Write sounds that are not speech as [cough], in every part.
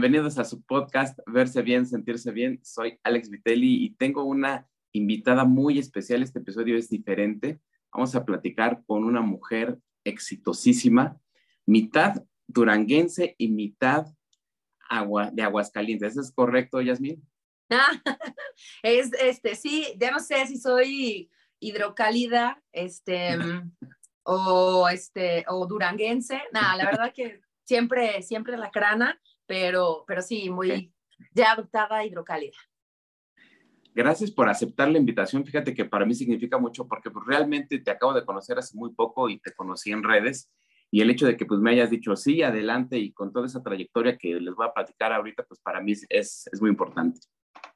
Bienvenidos a su podcast Verse Bien, Sentirse Bien. Soy Alex Vitelli y tengo una invitada muy especial. Este episodio es diferente. Vamos a platicar con una mujer exitosísima, mitad duranguense y mitad agua, de Aguascalientes. ¿Eso es correcto, Yasmin? [laughs] es, este, sí, ya no sé si soy hidrocálida, este, [laughs] o, este, o duranguense. Nada, la verdad que siempre, siempre la crana, pero, pero sí, muy ya adoptada hidrocálida. Gracias por aceptar la invitación. Fíjate que para mí significa mucho porque pues, realmente te acabo de conocer hace muy poco y te conocí en redes. Y el hecho de que pues me hayas dicho sí, adelante y con toda esa trayectoria que les voy a platicar ahorita, pues para mí es, es muy importante.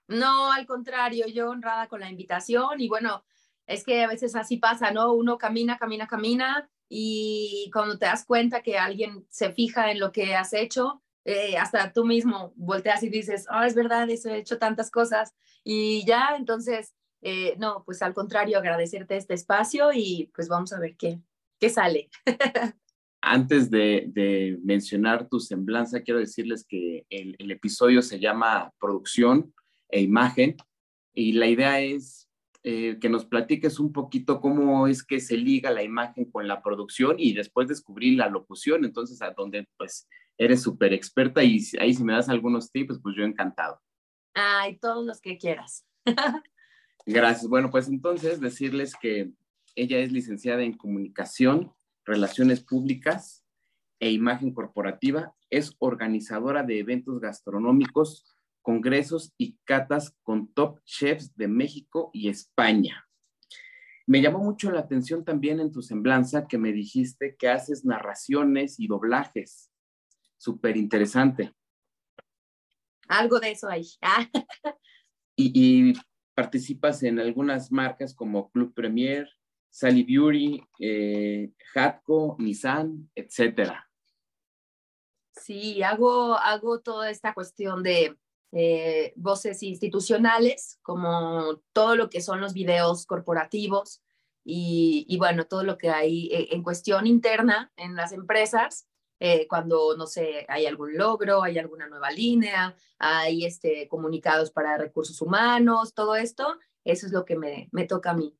No, al contrario, yo honrada con la invitación y bueno, es que a veces así pasa, ¿no? Uno camina, camina, camina y cuando te das cuenta que alguien se fija en lo que has hecho, eh, hasta tú mismo volteas y dices, oh, es verdad, eso he hecho tantas cosas y ya, entonces, eh, no, pues al contrario, agradecerte este espacio y pues vamos a ver qué, qué sale. [laughs] Antes de, mencionar tu semblanza, quiero decirles que el, el episodio se llama Producción e Imagen y la idea es eh, que nos platiques un poquito cómo es que se liga la imagen con la producción y después descubrir la locución, entonces a donde pues eres súper experta y ahí si me das algunos tips, pues yo encantado. Ay, todos los que quieras. Gracias. Bueno, pues entonces decirles que ella es licenciada en comunicación, relaciones públicas e imagen corporativa, es organizadora de eventos gastronómicos congresos y catas con top chefs de México y España. Me llamó mucho la atención también en tu semblanza que me dijiste que haces narraciones y doblajes. Súper interesante. Algo de eso ahí. y, participas en algunas marcas como Club Premier, Sally Beauty, eh, Hatco, Nissan, etcétera. Sí, hago, hago toda esta cuestión de eh, voces institucionales, como todo lo que son los videos corporativos y, bueno, todo lo que hay eh, en cuestión interna en las empresas, eh, cuando, no sé, hay algún logro, hay alguna nueva línea, hay este, comunicados para recursos humanos, todo esto, eso es lo que me, me toca a mí.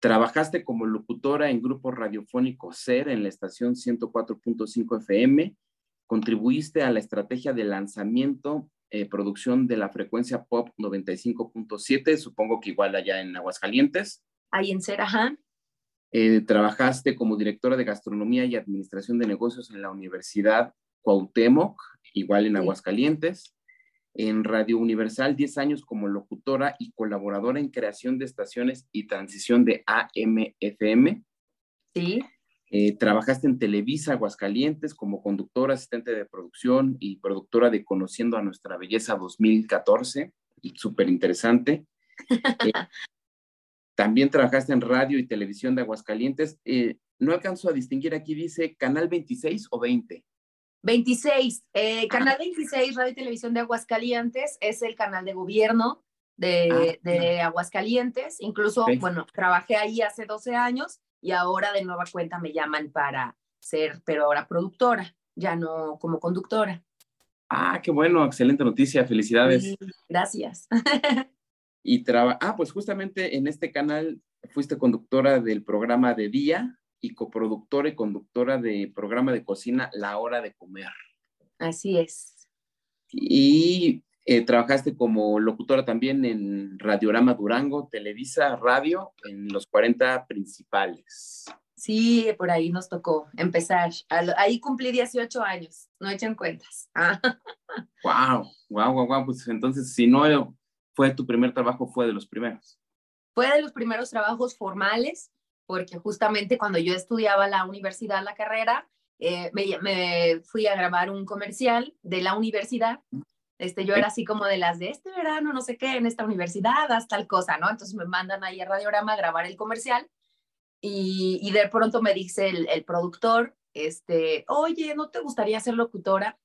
Trabajaste como locutora en Grupo Radiofónico SER en la estación 104.5 FM contribuiste a la estrategia de lanzamiento, eh, producción de la frecuencia pop 95.7, supongo que igual allá en Aguascalientes. Ahí en Cerajá. Eh, trabajaste como directora de gastronomía y administración de negocios en la Universidad Cuauhtémoc, igual en Aguascalientes. En Radio Universal, 10 años como locutora y colaboradora en creación de estaciones y transición de AM-FM. Sí. Eh, trabajaste en Televisa Aguascalientes como conductora, asistente de producción y productora de Conociendo a Nuestra Belleza 2014, súper interesante. [laughs] Eh, también trabajaste en radio y televisión de Aguascalientes. Eh, no alcanzo a distinguir, aquí dice Canal 26 o 20. 26, Canal 26, Radio y Televisión de Aguascalientes, es el canal de gobierno de, ah, de Aguascalientes. Incluso, bueno, trabajé ahí hace 12 años y ahora de nueva cuenta me llaman para ser, pero ahora productora, ya no como conductora. Ah, qué bueno, excelente noticia, felicidades. gracias. [laughs] y traba ah, pues justamente en este canal fuiste conductora del programa de día y coproductora y conductora del programa de cocina La Hora de Comer. Así es. Y eh, trabajaste como locutora también en Radiorama Durango, Televisa, Radio, en los 40 principales. Sí, por ahí nos tocó empezar. Ahí cumplí 18 años, no echen cuentas. Wow, wow, wow, wow. Pues entonces, si no fue tu primer trabajo, fue de los primeros. Fue de los primeros trabajos formales, porque justamente cuando yo estudiaba la universidad, la carrera, eh, me, fui a grabar un comercial de la universidad este, yo era así como de las de este verano, no sé qué, en esta universidad, haz tal cosa, ¿no? Entonces me mandan ahí a Radiorama a grabar el comercial y, y de pronto me dice el, el, productor, este, oye, ¿no te gustaría ser locutora?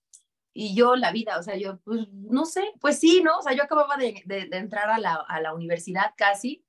Y yo, la vida, o sea, yo, pues, no sé, pues sí, ¿no? O sea, yo acababa de, de, entrar a la, a la, universidad casi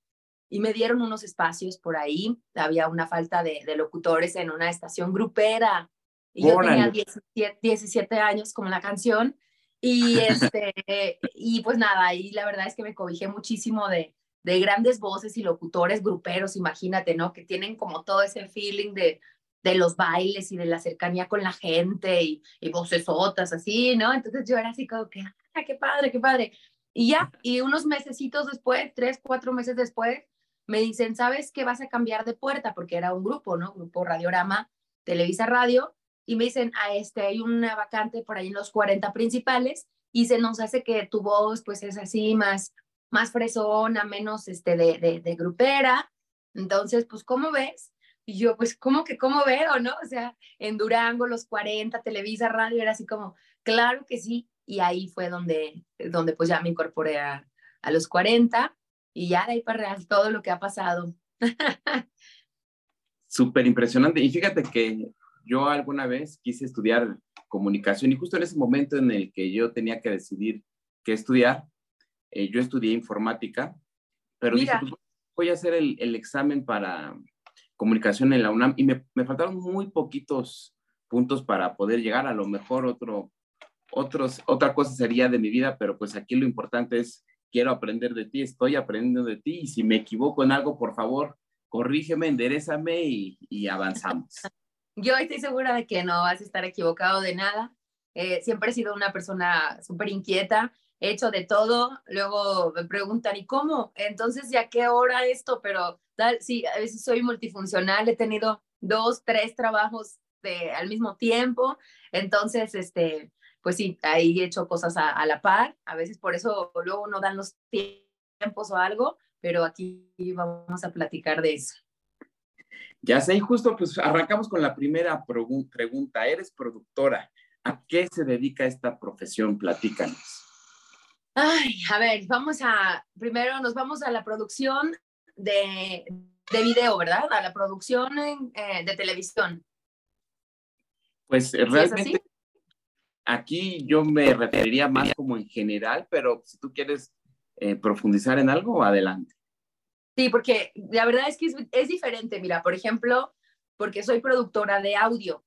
y me dieron unos espacios por ahí. Había una falta de, de locutores en una estación grupera Y yo tenía 17, 17 años como la canción. Y, [laughs] este, y pues nada, y la verdad es que me cobijé muchísimo de, de grandes voces y locutores gruperos, imagínate, ¿no? Que tienen como todo ese feeling de, de los bailes y de la cercanía con la gente y, y vocesotas así, ¿no? Entonces yo era así como que, ah, qué padre, qué padre. Y ya, y unos mesecitos después, tres, cuatro meses después, me dicen, ¿sabes que vas a cambiar de puerta? Porque era un grupo, ¿no? Grupo Radiorama, Televisa Radio, y me dicen, a ah, este, hay una vacante por ahí en los 40 principales, y se nos hace que tu voz, pues, es así, más, más fresona, menos, este, de, de, de grupera. Entonces, pues, ¿cómo ves? Y yo, pues, ¿cómo que cómo veo, no? O sea, en Durango, los 40, Televisa Radio, era así como, claro que sí. Y ahí fue donde, donde pues ya me incorporé a, a los 40 y ya de ahí para real todo lo que ha pasado. [laughs] Súper impresionante. Y fíjate que yo alguna vez quise estudiar comunicación y justo en ese momento en el que yo tenía que decidir qué estudiar, eh, yo estudié informática, pero dije, pues, voy a hacer el, el, examen para comunicación en la UNAM y me, me, faltaron muy poquitos puntos para poder llegar. A lo mejor otro, otros, otra cosa sería de mi vida, pero pues aquí lo importante es quiero aprender de ti, estoy aprendiendo de ti y si me equivoco en algo, por favor, corrígeme, enderezame y, y avanzamos. [laughs] Yo estoy segura de que no vas a estar equivocado de nada. Eh, siempre he sido una persona súper inquieta, he hecho de todo, luego me preguntan, ¿y cómo? Entonces, ¿ya qué hora esto? Pero tal, sí, a veces soy multifuncional, he tenido dos, tres trabajos de, al mismo tiempo, entonces, este, pues sí, ahí he hecho cosas a, la par, a veces por eso luego no dan los tiempos o algo, pero aquí vamos a platicar de eso. Ya sé, y justo pues arrancamos con la primera pregunta. Eres productora. ¿A qué se dedica esta profesión? Platícanos. Ay, a ver, vamos a, primero nos vamos a la producción de, de video, ¿verdad? A la producción eh, de televisión. Pues realmente Aquí yo me referiría más como en general, pero si tú quieres eh, profundizar en algo, adelante. Sí, porque la verdad es que es, diferente. Mira, por ejemplo, porque soy productora de audio,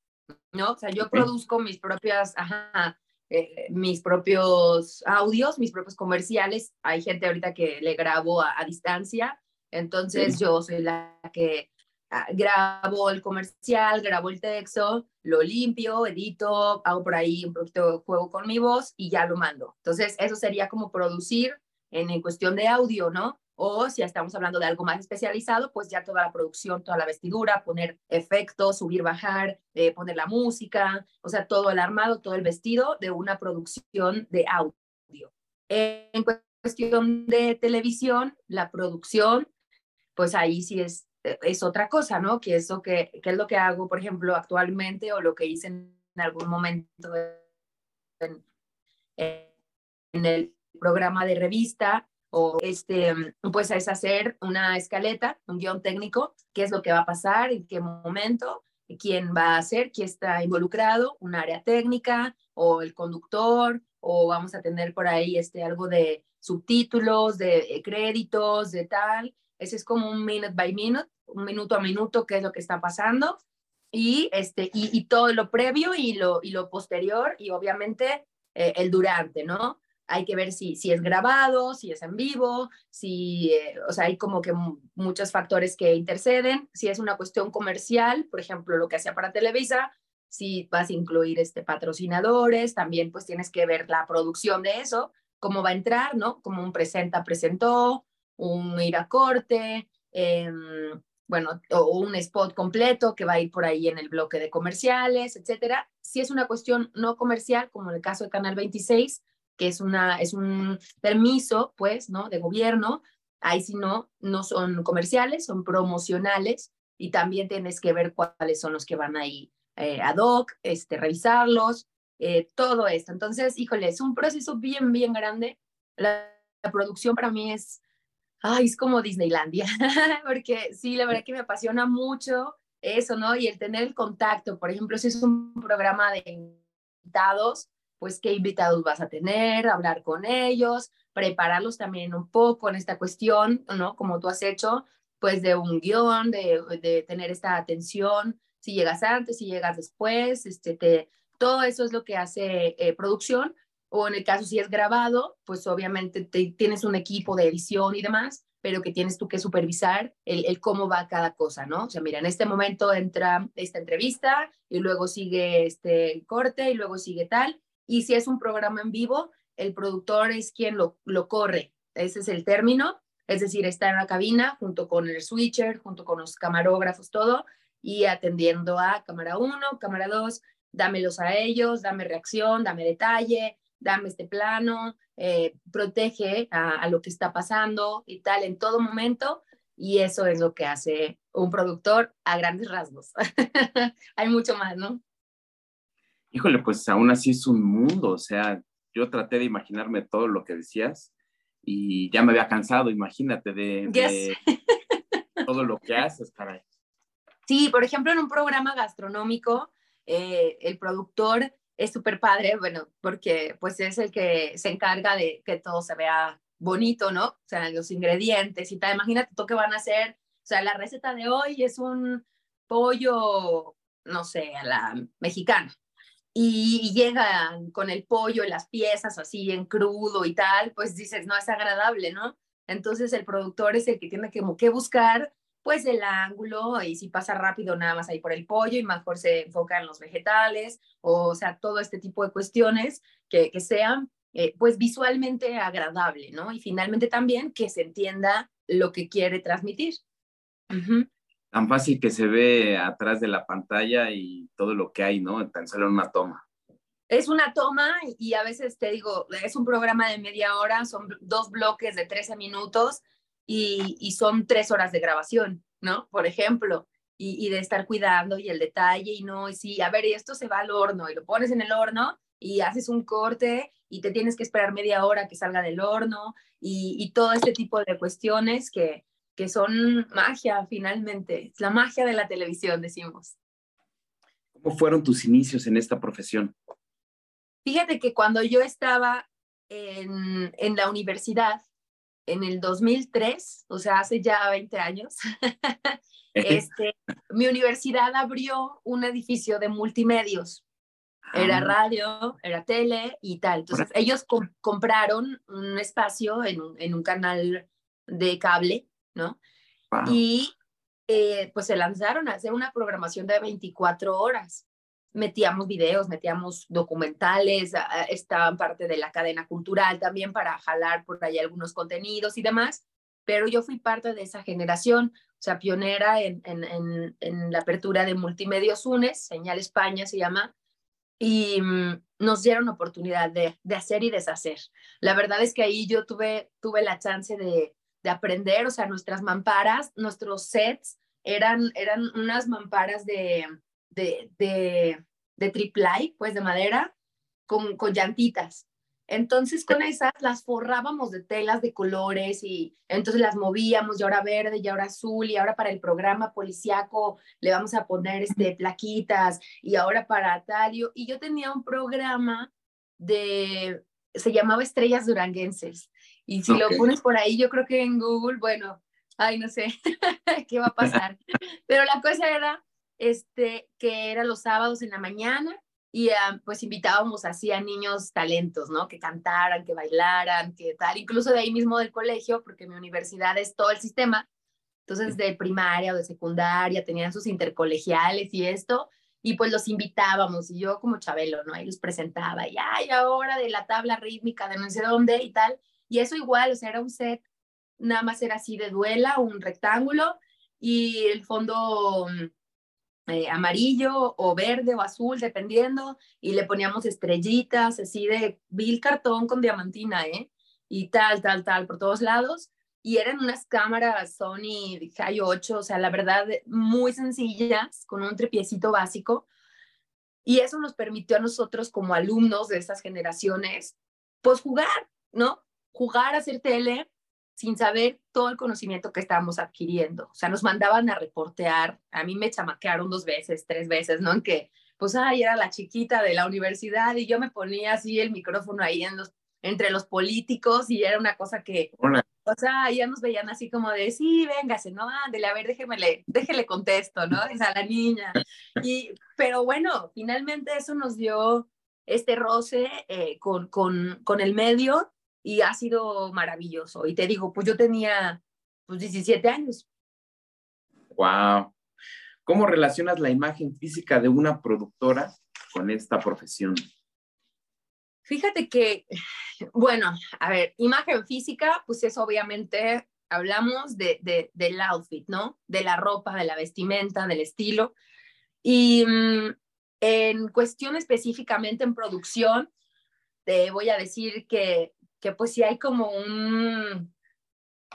¿no? O sea, yo produzco mis propias, ajá, eh, mis propios audios, mis propios comerciales. Hay gente ahorita que le grabo a, distancia, entonces yo soy la que Ah, grabo el comercial, grabo el texto, lo limpio, edito, hago por ahí un poquito de juego con mi voz y ya lo mando. Entonces, eso sería como producir en, en cuestión de audio, ¿no? O si estamos hablando de algo más especializado, pues ya toda la producción, toda la vestidura, poner efectos, subir, bajar, eh, poner la música, o sea, todo el armado, todo el vestido de una producción de audio. En cuestión de televisión, la producción, pues ahí sí es eh, es otra cosa, ¿no? Que eso que, que, es lo que hago, por ejemplo, actualmente o lo que hice en algún momento en, en el programa de revista o este, pues es hacer una escaleta, un guion técnico, qué es lo que va a pasar, en qué momento, quién va a hacer, quién está involucrado, un área técnica o el conductor, o vamos a tener por ahí este, algo de subtítulos, de eh, créditos, de tal, ese es como un minute by minute, un minuto a minuto, qué es lo que está pasando. Y, este, y, todo lo previo y lo, y lo posterior y obviamente eh, el durante, ¿no? Hay que ver si, si es grabado, si es en vivo, si, eh, o sea, hay como que muchos factores que interceden. Si es una cuestión comercial, por ejemplo, lo que hacía para Televisa, si vas a incluir este, patrocinadores, también pues tienes que ver la producción de eso, cómo va a entrar, ¿no? Como un presenta, presentó, un ir a corte, em, bueno, o un spot completo que va a ir por ahí en el bloque de comerciales, etcétera. Si es una cuestión no comercial, como en el caso de Canal 26, que es, una, es un permiso, pues, ¿no? De gobierno, ahí si no, no son comerciales, son promocionales y también tienes que ver cuáles son los que van ahí eh, ad hoc, este, revisarlos, eh, todo esto. Entonces, híjole, es un proceso bien, bien grande. la producción para mí es ay, es como Disneylandia, [laughs] porque sí, la verdad que me apasiona mucho eso, ¿no? Y el tener el contacto, por ejemplo, si es un programa de invitados, pues qué invitados vas a tener, hablar con ellos, prepararlos también un poco en esta cuestión, ¿no? Como tú has hecho, pues de un guion, de, de tener esta atención si llegas antes, si llegas después, este, te, todo eso es lo que hace eh, producción, o en el caso si es grabado, pues obviamente tienes un equipo de edición y demás, pero que tienes tú que supervisar el, el, cómo va cada cosa, ¿no? O sea, mira, en este momento entra esta entrevista y luego sigue este corte y luego sigue tal. Y si es un programa en vivo, el productor es quien lo, lo corre. Ese es el término. Es decir, está en la cabina junto con el switcher, junto con los camarógrafos, todo, y atendiendo a cámara 1, cámara 2, dámelos a ellos, dame reacción, dame detalle, dame este plano, eh, protege a, lo que está pasando y tal en todo momento. Y eso es lo que hace un productor a grandes rasgos. [laughs] Hay mucho más, ¿no? Híjole, pues aún así es un mundo, o sea, yo traté de imaginarme todo lo que decías y ya me había cansado, imagínate, de, [laughs] todo lo que haces, caray. Sí, por ejemplo, en un programa gastronómico, eh, el productor es súper padre, bueno, porque pues es el que se encarga de que todo se vea bonito, ¿no? O sea, los ingredientes y tal. Imagínate tú que van a hacer, o sea, la receta de hoy es un pollo, no sé, a la mexicana. Y, llegan con el pollo y las piezas así en crudo y tal, pues dices, no es agradable, ¿no? Entonces el productor es el que tiene que, que buscar pues el ángulo y si pasa rápido nada más ahí por el pollo y mejor se enfoca en los vegetales, o, sea, todo este tipo de cuestiones que, que sean eh, pues visualmente agradable, ¿no? Y finalmente también que se entienda lo que quiere transmitir. Tan fácil que se ve atrás de la pantalla y todo lo que hay, ¿no? Tan solo una toma. Es una toma y a veces te digo, es un programa de media hora, son dos bloques de 13 minutos y, son tres horas de grabación, ¿no? Por ejemplo, y, de estar cuidando y el detalle y no, y sí, a ver, y esto se va al horno y lo pones en el horno y haces un corte y te tienes que esperar media hora que salga del horno y, todo este tipo de cuestiones que, que son magia finalmente, es la magia de la televisión, decimos. ¿Cómo fueron tus inicios en esta profesión? Fíjate que cuando yo estaba en, en la universidad, en el 2003, o sea, hace ya 20 años, [laughs] este, mi universidad abrió un edificio de multimedios. Era ah. radio, era tele y tal. Entonces, ellos compraron un espacio en un, en un, canal de cable, ¿no? Y eh, pues se lanzaron a hacer una programación de 24 horas metíamos videos, metíamos documentales, estaban parte de la cadena cultural también para jalar por ahí algunos contenidos y demás, pero yo fui parte de esa generación, o sea, pionera en, en, en, la apertura de Multimedios UNES, Señal España se llama, y mm, nos dieron oportunidad de, de, hacer y deshacer. La verdad es que ahí yo tuve, tuve la chance de, de aprender, o sea, nuestras mamparas, nuestros sets eran, eran unas mamparas de, de, de, de triplay, pues de madera, con, con llantitas. Entonces con esas las forrábamos de telas de colores y entonces las movíamos y ahora verde y ahora azul y ahora para el programa policiaco le vamos a poner este plaquitas y ahora para tal. Y yo tenía un programa de, se llamaba Estrellas Duranguenses y si lo pones por ahí yo creo que en Google, bueno, ay no sé [laughs] qué va a pasar. Pero la cosa era este, que era los sábados en la mañana y ah, pues invitábamos así a niños talentos, ¿no? Que cantaran, que bailaran, que tal, incluso de ahí mismo del colegio, porque mi universidad es todo el sistema, entonces de primaria o de secundaria tenían sus intercolegiales y esto, y pues los invitábamos y yo como Chabelo, ¿no? Ahí los presentaba y, ay, ahora de la tabla rítmica de no sé dónde y tal, y eso igual, o sea, era un set, nada más era así de duela, un rectángulo y el fondo mm, eh, amarillo o verde o azul, dependiendo, y le poníamos estrellitas así de vil cartón con diamantina, ¿eh? Y tal, tal, tal, por todos lados. Y eran unas cámaras Sony High 8, o sea, la verdad, muy sencillas, con un trepiecito básico. Y eso nos permitió a nosotros como alumnos de esas generaciones, pues jugar, ¿no? Jugar a hacer tele sin saber todo el conocimiento que estábamos adquiriendo. O sea, nos mandaban a reportear, a mí me chamaquearon dos veces, tres veces, ¿no? En que, pues, ay, era la chiquita de la universidad y yo me ponía así el micrófono ahí en los, entre los políticos y era una cosa que, O sea, ya nos veían así como de, sí, véngase, no, ándele, a ver, déjeme, déjele contesto, ¿no? Es a la niña. Y, pero bueno, finalmente eso nos dio este roce eh, con, con, con el medio y ha sido maravilloso. Y te digo, pues yo tenía pues 17 años. Wow. ¿Cómo relacionas la imagen física de una productora con esta profesión? Fíjate que, bueno, a ver, imagen física, pues es obviamente, hablamos de, de, del outfit, ¿no? De la ropa, de la vestimenta, del estilo. Y mm, en cuestión específicamente en producción, te voy a decir que, que pues sí hay como un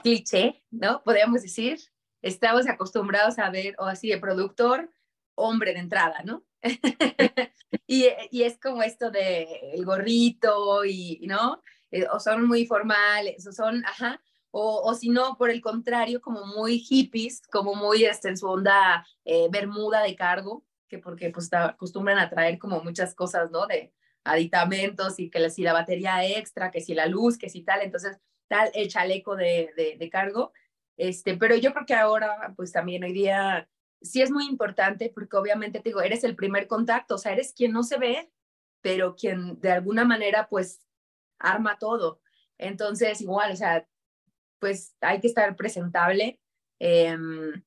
cliché, ¿no? Podríamos decir, estamos acostumbrados a ver, o así, de productor, hombre de entrada, ¿no? [laughs] y, y, es como esto de el gorrito y, ¿no? Eh, o son muy formales, o son, ajá, o, o si no, por el contrario, como muy hippies, como muy este, en su onda eh, bermuda de cargo, que porque pues acostumbran a traer como muchas cosas, ¿no? De aditamentos y que si la batería extra, que si la luz, que si tal, entonces tal el chaleco de, de, cargo. Este, pero yo creo que ahora, pues también hoy día sí es muy importante porque obviamente te digo, eres el primer contacto, o sea, eres quien no se ve, pero quien de alguna manera pues arma todo. Entonces, igual, o sea, pues hay que estar presentable. Em,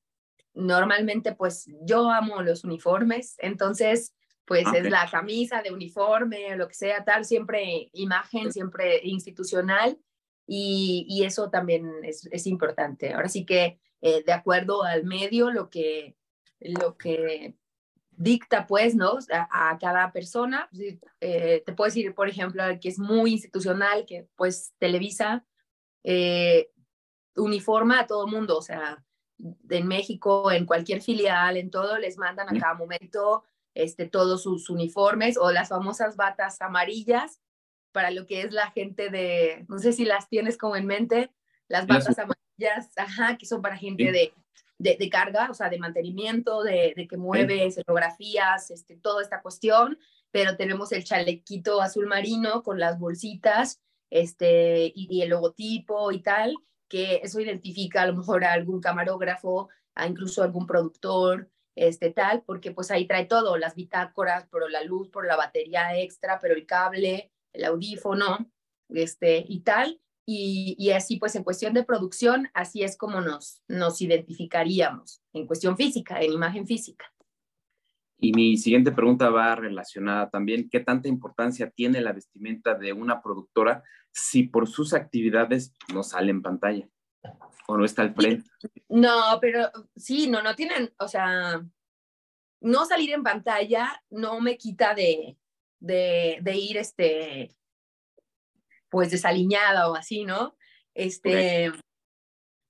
normalmente, pues yo amo los uniformes, entonces, pues es la camisa de uniforme, lo que sea, tal, siempre imagen, siempre institucional, y, y eso también es, es, importante. Ahora sí que, eh, de acuerdo al medio, lo que, lo que dicta, pues, ¿no? A, cada persona. Eh, te puedo decir, por ejemplo, que es muy institucional, que pues Televisa eh, uniforma a todo mundo, o sea, en México, en cualquier filial, en todo, les mandan a cada momento este, todos sus uniformes o las famosas batas amarillas para lo que es la gente de, no sé si las tienes como en mente, las batas amarillas, ajá, que son para gente de de, carga, o sea, de mantenimiento, de, de que mueve escenografías, este, toda esta cuestión, pero tenemos el chalequito azul marino con las bolsitas este, y, el logotipo y tal, que eso identifica a lo mejor a algún camarógrafo, a incluso algún productor, este tal, porque pues ahí trae todo, las bitácoras, por la luz, por la batería extra, pero el cable, el audífono, este y tal, y, así, pues en cuestión de producción, así es como nos, nos identificaríamos, en cuestión física, en imagen física. Y mi siguiente pregunta va relacionada también, ¿qué tanta importancia tiene la vestimenta de una productora si por sus actividades no sale en pantalla o no está al frente? No, pero sí, no, no tienen, o sea, no salir en pantalla no me quita de, de, de ir este, pues desaliñada o así, ¿no? Este,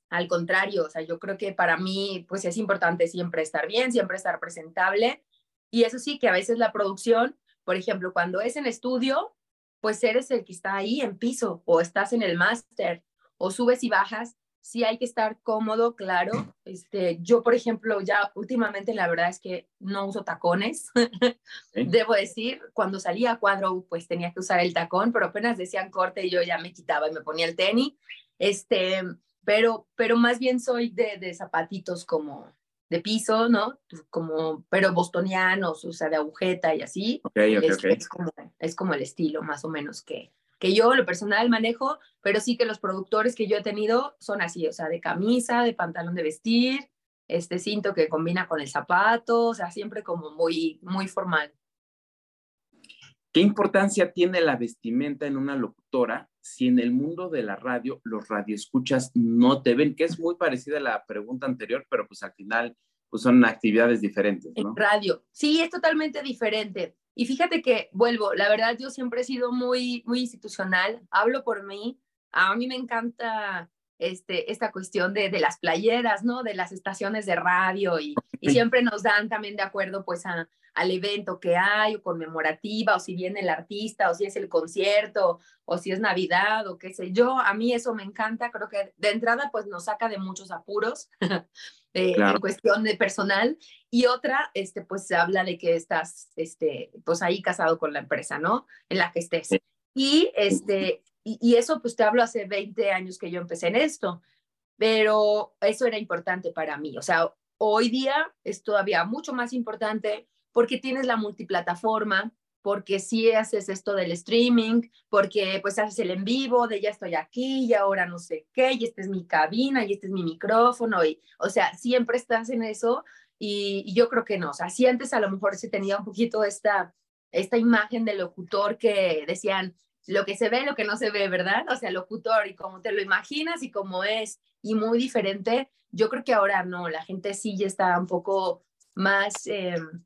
al contrario, o sea, yo creo que para mí, pues es importante siempre estar bien, siempre estar presentable. Y eso sí, que a veces la producción, por ejemplo, cuando es en estudio, pues eres el que está ahí en piso o estás en el máster o subes y bajas sí hay que estar cómodo, claro. Este, yo, por ejemplo, ya últimamente la verdad es que no uso tacones. [laughs] Debo decir, cuando salía a cuadro, pues tenía que usar el tacón, pero apenas decían corte y yo ya me quitaba y me ponía el tenis. Este, pero, pero más bien soy de, de zapatitos como de piso, ¿no? Como, pero bostonianos, o sea, de agujeta y así. es, como, es como el estilo más o menos que, que yo lo personal manejo, pero sí que los productores que yo he tenido son así, o sea, de camisa, de pantalón de vestir, este cinto que combina con el zapato, o sea, siempre como muy, muy formal. ¿Qué importancia tiene la vestimenta en una locutora si en el mundo de la radio los radioescuchas no te ven? Que es muy parecida a la pregunta anterior, pero pues al final pues son actividades diferentes, ¿no? radio, sí, es totalmente diferente. Y fíjate que, vuelvo, la verdad yo siempre he sido muy, muy institucional, hablo por mí, a mí me encanta este, esta cuestión de, de las playeras, ¿no? De las estaciones de radio y, y siempre nos dan también de acuerdo pues a, al evento que hay o conmemorativa o si viene el artista o si es el concierto o si es Navidad o qué sé yo. A mí eso me encanta, creo que de entrada pues nos saca de muchos apuros [laughs] eh, en cuestión de personal y otra este pues se habla de que estás este pues ahí casado con la empresa, ¿no? En la que estés. Y este y, eso pues te hablo hace 20 años que yo empecé en esto, pero eso era importante para mí. O sea, hoy día es todavía mucho más importante porque tienes la multiplataforma, porque si haces esto del streaming, porque pues haces el en vivo de ya estoy aquí y ahora no sé qué, y esta es mi cabina y este es mi micrófono, y o sea, siempre estás en eso y, yo creo que no, o sea, si antes a lo mejor se tenía un poquito esta, esta imagen del locutor que decían lo que se ve, lo que no se ve, ¿verdad? O sea, locutor y cómo te lo imaginas y cómo es, y muy diferente, yo creo que ahora no, la gente sí ya está un poco más... Em,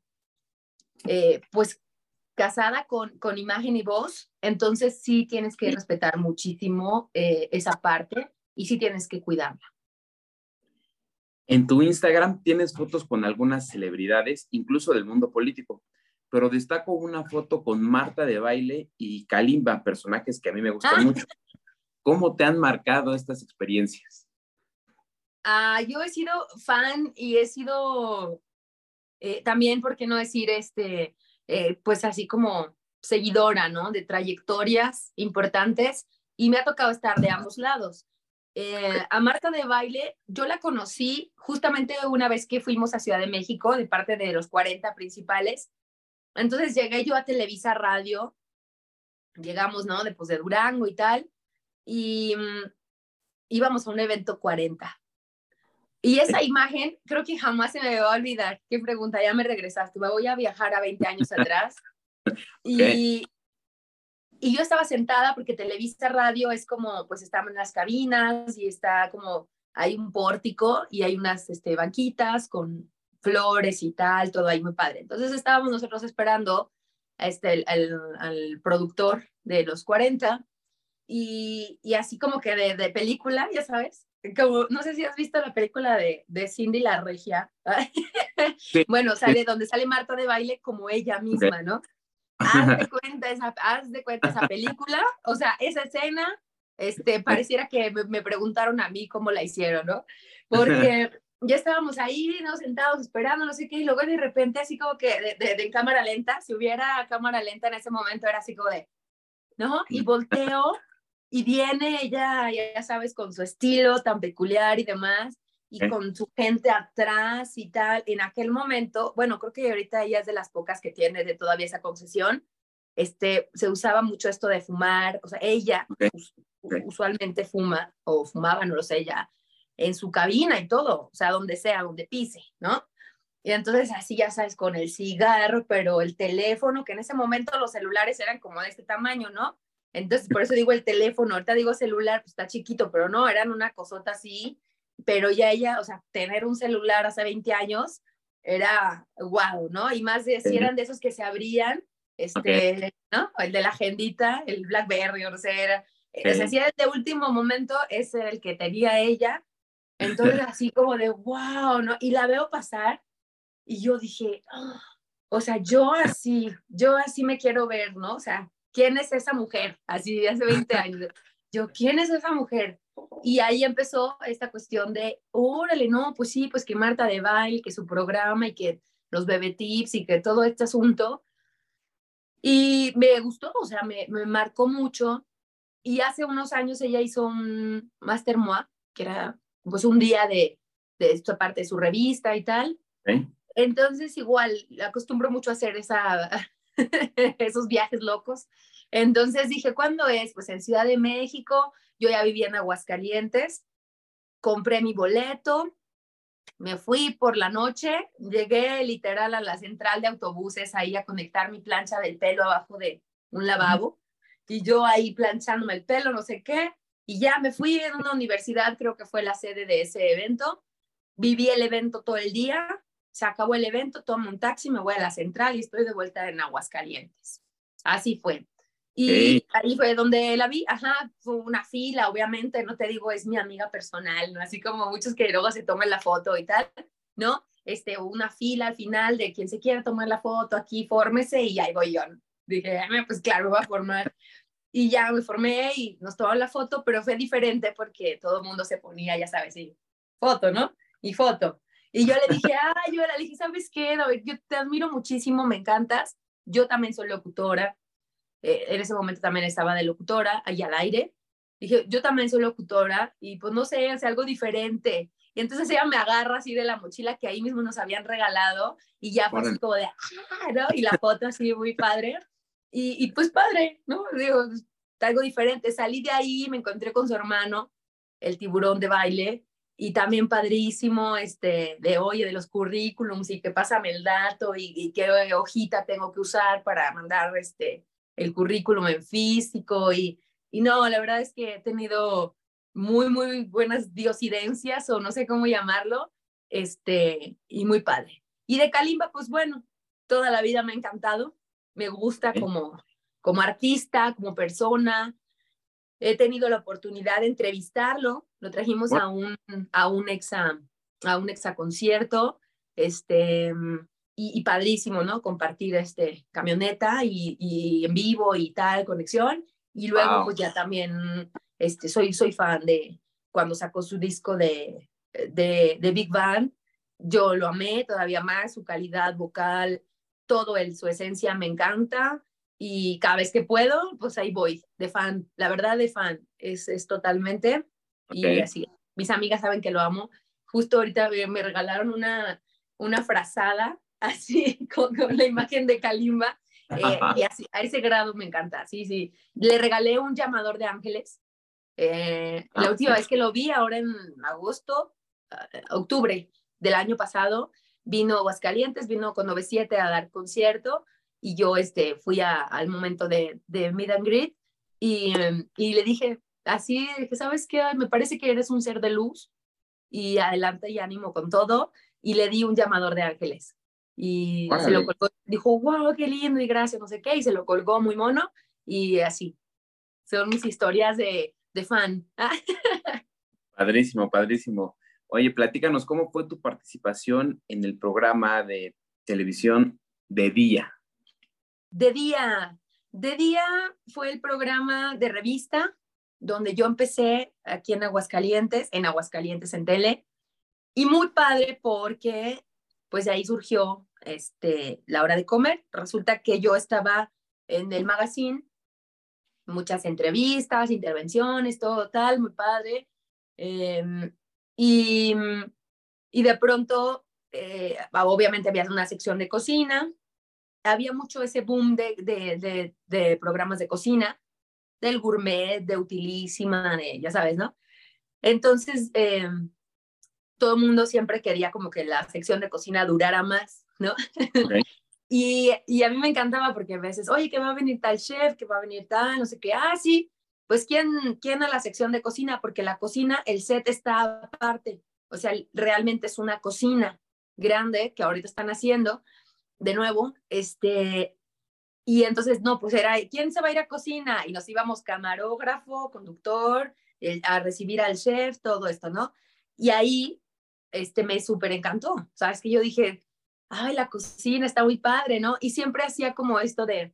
eh, pues casada con, con imagen y voz, entonces sí tienes que respetar muchísimo eh, esa parte y sí tienes que cuidarla. En tu Instagram tienes fotos con algunas celebridades, incluso del mundo político, pero destaco una foto con Marta de Baile y Kalimba, personajes que a mí me gustan ah. mucho. ¿Cómo te han marcado estas experiencias? Ah, yo he sido fan y he sido eh, también, ¿por qué no decir, este, eh, pues así como seguidora, ¿no? De trayectorias importantes y me ha tocado estar de ambos lados. Eh, a Marta de Baile, yo la conocí justamente una vez que fuimos a Ciudad de México, de parte de los 40 principales. Entonces llegué yo a Televisa Radio, llegamos, ¿no? Después de Durango y tal, y mm, íbamos a un evento 40. Y esa imagen creo que jamás se me va a olvidar. Qué pregunta, ya me regresaste. Me voy a viajar a 20 años atrás. [laughs] Y, y yo estaba sentada porque Televisa Radio es como, pues estamos en las cabinas y está como, hay un pórtico y hay unas este, banquitas con flores y tal, todo ahí muy padre. Entonces estábamos nosotros esperando este, al productor de los 40 y, y así como que de, de película, ya sabes, como, no sé si has visto la película de, de Cindy la Regia. [laughs] bueno, sale donde sale Marta de baile como ella misma, ¿no? Haz de cuenta esa, haz de cuenta esa película, o sea, esa escena, este, pareciera que me, preguntaron a mí cómo la hicieron, ¿no? Porque ya estábamos ahí, ¿no? Sentados esperando, no sé qué, y luego de repente así como que de, de cámara lenta, si hubiera cámara lenta en ese momento era así como de, ¿no? Y volteo y viene ella, ya sabes, con su estilo tan peculiar y demás, y con su gente atrás y tal. En aquel momento, bueno, creo que ahorita ella es de las pocas que tiene de todavía esa concesión. Este, se usaba mucho esto de fumar, o sea, ella usualmente fuma o fumaba, no lo sé, ella en su cabina y todo, o sea, donde sea, donde pise, ¿no? Y entonces así ya sabes, con el cigarro, pero el teléfono, que en ese momento los celulares eran como de este tamaño, ¿no? Entonces, por eso digo el teléfono, ahorita digo celular, pues está chiquito, pero no, eran una cosota así, pero ya ella, o sea, tener un celular hace 20 años era wow, ¿no? Y más de si eran de esos que se abrían, este, ¿no? El de la agendita, el Blackberry, o sea, era, eh, se hacía de último momento, ese era el que tenía ella. Entonces, [laughs] así como de wow, ¿no? Y la veo pasar y yo dije, ah", o sea, yo así, yo así me quiero ver, ¿no? O sea, ¿quién es esa mujer? Así hace 20 [laughs] años. Yo, ¿quién es esa mujer? Y ahí empezó esta cuestión de, órale, no, pues sí, pues que Marta de Bail, que su programa y que los bebé tips y que todo este asunto. Y me gustó, o sea, me, me marcó mucho. Y hace unos años ella hizo un Master Moi, que era pues un día de, de esta parte de su revista y tal. Entonces, igual, acostumbro mucho a hacer esa, [laughs] esos viajes locos. Entonces dije, ¿cuándo es? Pues en Ciudad de México, yo ya vivía en Aguascalientes, compré mi boleto, me fui por la noche, llegué literal a la central de autobuses ahí a conectar mi plancha del pelo abajo de un lavabo y yo ahí planchándome el pelo, no sé qué, y ya me fui en una universidad, creo que fue la sede de ese evento, viví el evento todo el día, se acabó el evento, tomo un taxi, me voy a la central y estoy de vuelta en Aguascalientes. Así fue. Y ahí fue donde la vi, ajá, fue una fila, obviamente, no te digo, es mi amiga personal, ¿no? Así como muchos que luego se toman la foto y tal, ¿no? Este, una fila al final de quien se quiera tomar la foto, aquí, fórmese y ahí voy yo. Dije, ah, pues claro, voy a formar. Y ya me formé y nos tomamos la foto, pero fue diferente porque todo el mundo se ponía, ya sabes, sí, foto, ¿no? Y foto. Y yo le dije, ay, yo le dije, ¿sabes qué, David? Yo te admiro muchísimo, me encantas. Yo también soy locutora. eh, en ese momento también estaba de locutora, ahí al aire. Dije, yo también soy locutora y pues no sé, hace algo diferente. Y entonces ella me agarra así de la mochila que ahí mismo nos habían regalado y ya fue así como de, ah, ¿no? Y la foto así muy padre. Y, y pues padre, ¿no? Digo, algo diferente. Salí de ahí, me encontré con su hermano, el tiburón de baile, y también padrísimo, este, de oye, de los currículums y que pásame el dato y, y qué hojita tengo que usar para mandar este, el currículum en físico y, y no, la verdad es que he tenido muy, muy buenas diosidencias o no sé cómo llamarlo, este, y muy padre. Y de Kalimba, pues bueno, toda la vida me ha encantado, me gusta como, como artista, como persona, he tenido la oportunidad de entrevistarlo, lo trajimos a un, a un exa, a un exa concierto, este, y, padrísimo, ¿no? Compartir este camioneta y, y, en vivo y tal, conexión. Y luego, pues ya también, este, soy, soy fan de cuando sacó su disco de, de, de Big Band, yo lo amé todavía más, su calidad vocal, todo el, su esencia me encanta y cada vez que puedo, pues ahí voy, de fan, la verdad de fan, es, es totalmente, y así, mis amigas saben que lo amo, justo ahorita me regalaron una, una frazada [laughs] así con, la imagen de Kalimba, eh, y así, a ese grado me encanta, sí, sí, le regalé un llamador de ángeles, eh, la ah, última vez que lo vi, ahora en agosto, uh, octubre del año pasado, vino a Aguascalientes, vino con 97 a dar concierto, y yo este, fui al momento de, de Meet and Greet y, y le dije así, que sabes qué, me parece que eres un ser de luz y adelante y ánimo con todo y le di un llamador de ángeles y se lo colgó, dijo, wow, qué lindo y gracias, no sé qué, y se lo colgó muy mono y así. Son mis historias de, de fan. [laughs] padrísimo, padrísimo. Oye, platícanos, ¿cómo fue tu participación en el programa de televisión de día? De día, de día fue el programa de revista donde yo empecé aquí en Aguascalientes, en Aguascalientes en tele, y muy padre porque pues de ahí surgió este, la hora de comer. Resulta que yo estaba en el magazine, muchas entrevistas, intervenciones, todo tal, muy padre. Em, y, y de pronto, eh, obviamente había una sección de cocina, había mucho ese boom de, de, de, programas de cocina, del gourmet, de utilísima, ya sabes, ¿no? Entonces, eh, todo el mundo siempre quería como que la sección de cocina durara más, ¿no? [laughs] y, y, a mí me encantaba porque a veces, oye, que va a venir tal chef, que va a venir tal, no sé qué, ah, sí, pues ¿quién, quién a la sección de cocina? Porque la cocina, el set está aparte, o sea, realmente es una cocina grande que ahorita están haciendo, de nuevo, este, y entonces, no, pues era, ¿quién se va a ir a cocina? Y nos íbamos camarógrafo, conductor, a recibir al chef, todo esto, ¿no? Y ahí, este, me súper encantó, ¿sabes? Que yo dije, ay, la cocina está muy padre, ¿no? Y siempre hacía como esto de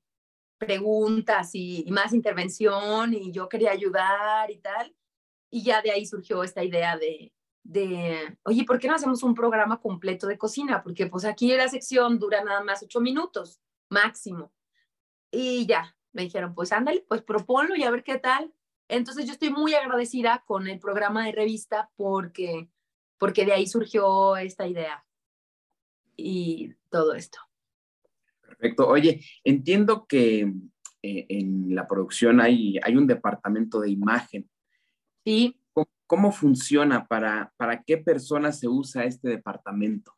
preguntas y, y más intervención y yo quería ayudar y tal. Y ya de ahí surgió esta idea de, de, oye, ¿por qué no hacemos un programa completo de cocina? Porque pues aquí la sección dura nada más ocho minutos máximo. Y ya, me dijeron, pues ándale, pues proponlo y a ver qué tal. Entonces yo estoy muy agradecida con el programa de revista porque, porque de ahí surgió esta idea y todo esto. Perfecto. Oye, entiendo que eh, en la producción hay, hay un departamento de imagen. Sí. ¿Cómo funciona? ¿Para, para qué personas se usa este departamento?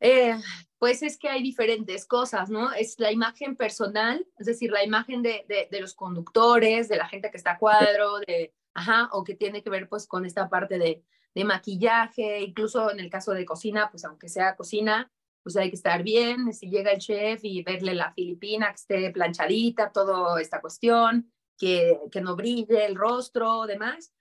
Eh, pues es que hay diferentes cosas, ¿no? Es la imagen personal, es decir, la imagen de, de, los conductores, de la gente que está a cuadro, de, ajá, o que tiene que ver pues con esta parte de, de maquillaje, incluso en el caso de cocina, pues aunque sea cocina, pues hay que estar bien, si llega el chef y verle la filipina que esté planchadita, toda esta cuestión, que, que no brille el rostro, demás.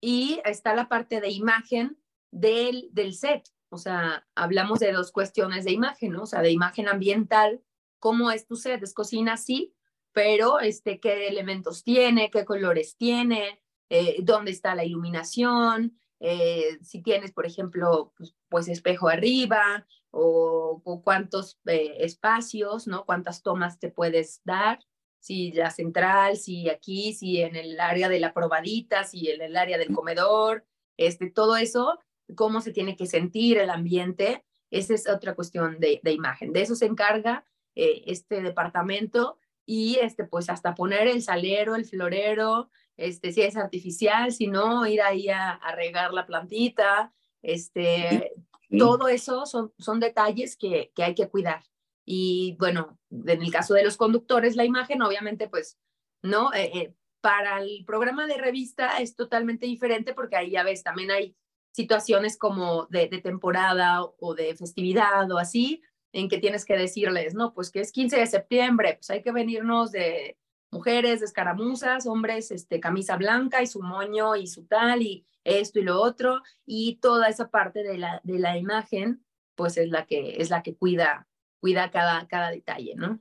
Y está la parte de imagen del, del set. O sea, hablamos de dos cuestiones de imagen, ¿no? O sea, de imagen ambiental, cómo es tu set, es cocina, sí, pero este, qué elementos tiene, qué colores tiene, eh, dónde está la iluminación, eh, si tienes, por ejemplo, pues, pues espejo arriba o, cuántos eh, espacios, ¿no? Cuántas tomas te puedes dar, si la central, si aquí, si en el área de la probadita, si en el área del comedor, este, todo eso, cómo se tiene que sentir el ambiente, esa es otra cuestión de, de imagen. De eso se encarga eh, este departamento y este, pues hasta poner el salero, el florero, este, si es artificial, si no, ir ahí a, a regar la plantita, este, todo eso son, son detalles que, que hay que cuidar. Y bueno, en el caso de los conductores, la imagen, obviamente, pues, ¿no? Eh, eh, para el programa de revista es totalmente diferente porque ahí ya ves, también hay situaciones como de, de, temporada o de festividad o así, en que tienes que decirles, no, pues que es 15 de septiembre, pues hay que venirnos de mujeres, de escaramuzas, hombres, este, camisa blanca y su moño y su tal y esto y lo otro, y toda esa parte de la, de la imagen, pues es la que, es la que cuida, cuida cada, cada detalle, ¿no?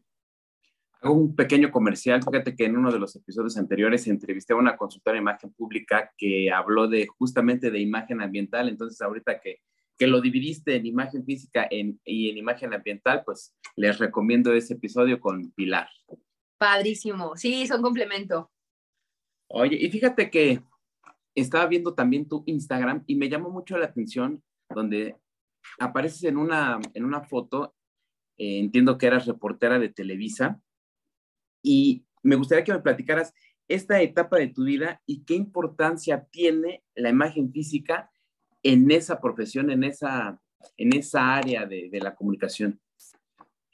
Hago un pequeño comercial. Fíjate que en uno de los episodios anteriores entrevisté a una consultora de imagen pública que habló de justamente de imagen ambiental. Entonces, ahorita que, que lo dividiste en imagen física en, y en imagen ambiental, pues les recomiendo ese episodio con Pilar. Padrísimo. Sí, son complemento. Oye, y fíjate que estaba viendo también tu Instagram y me llamó mucho la atención donde apareces en una, en una foto, eh, entiendo que eras reportera de Televisa, y me gustaría que me platicaras esta etapa de tu vida y qué importancia tiene la imagen física en esa profesión, en esa, en esa área de, de la comunicación.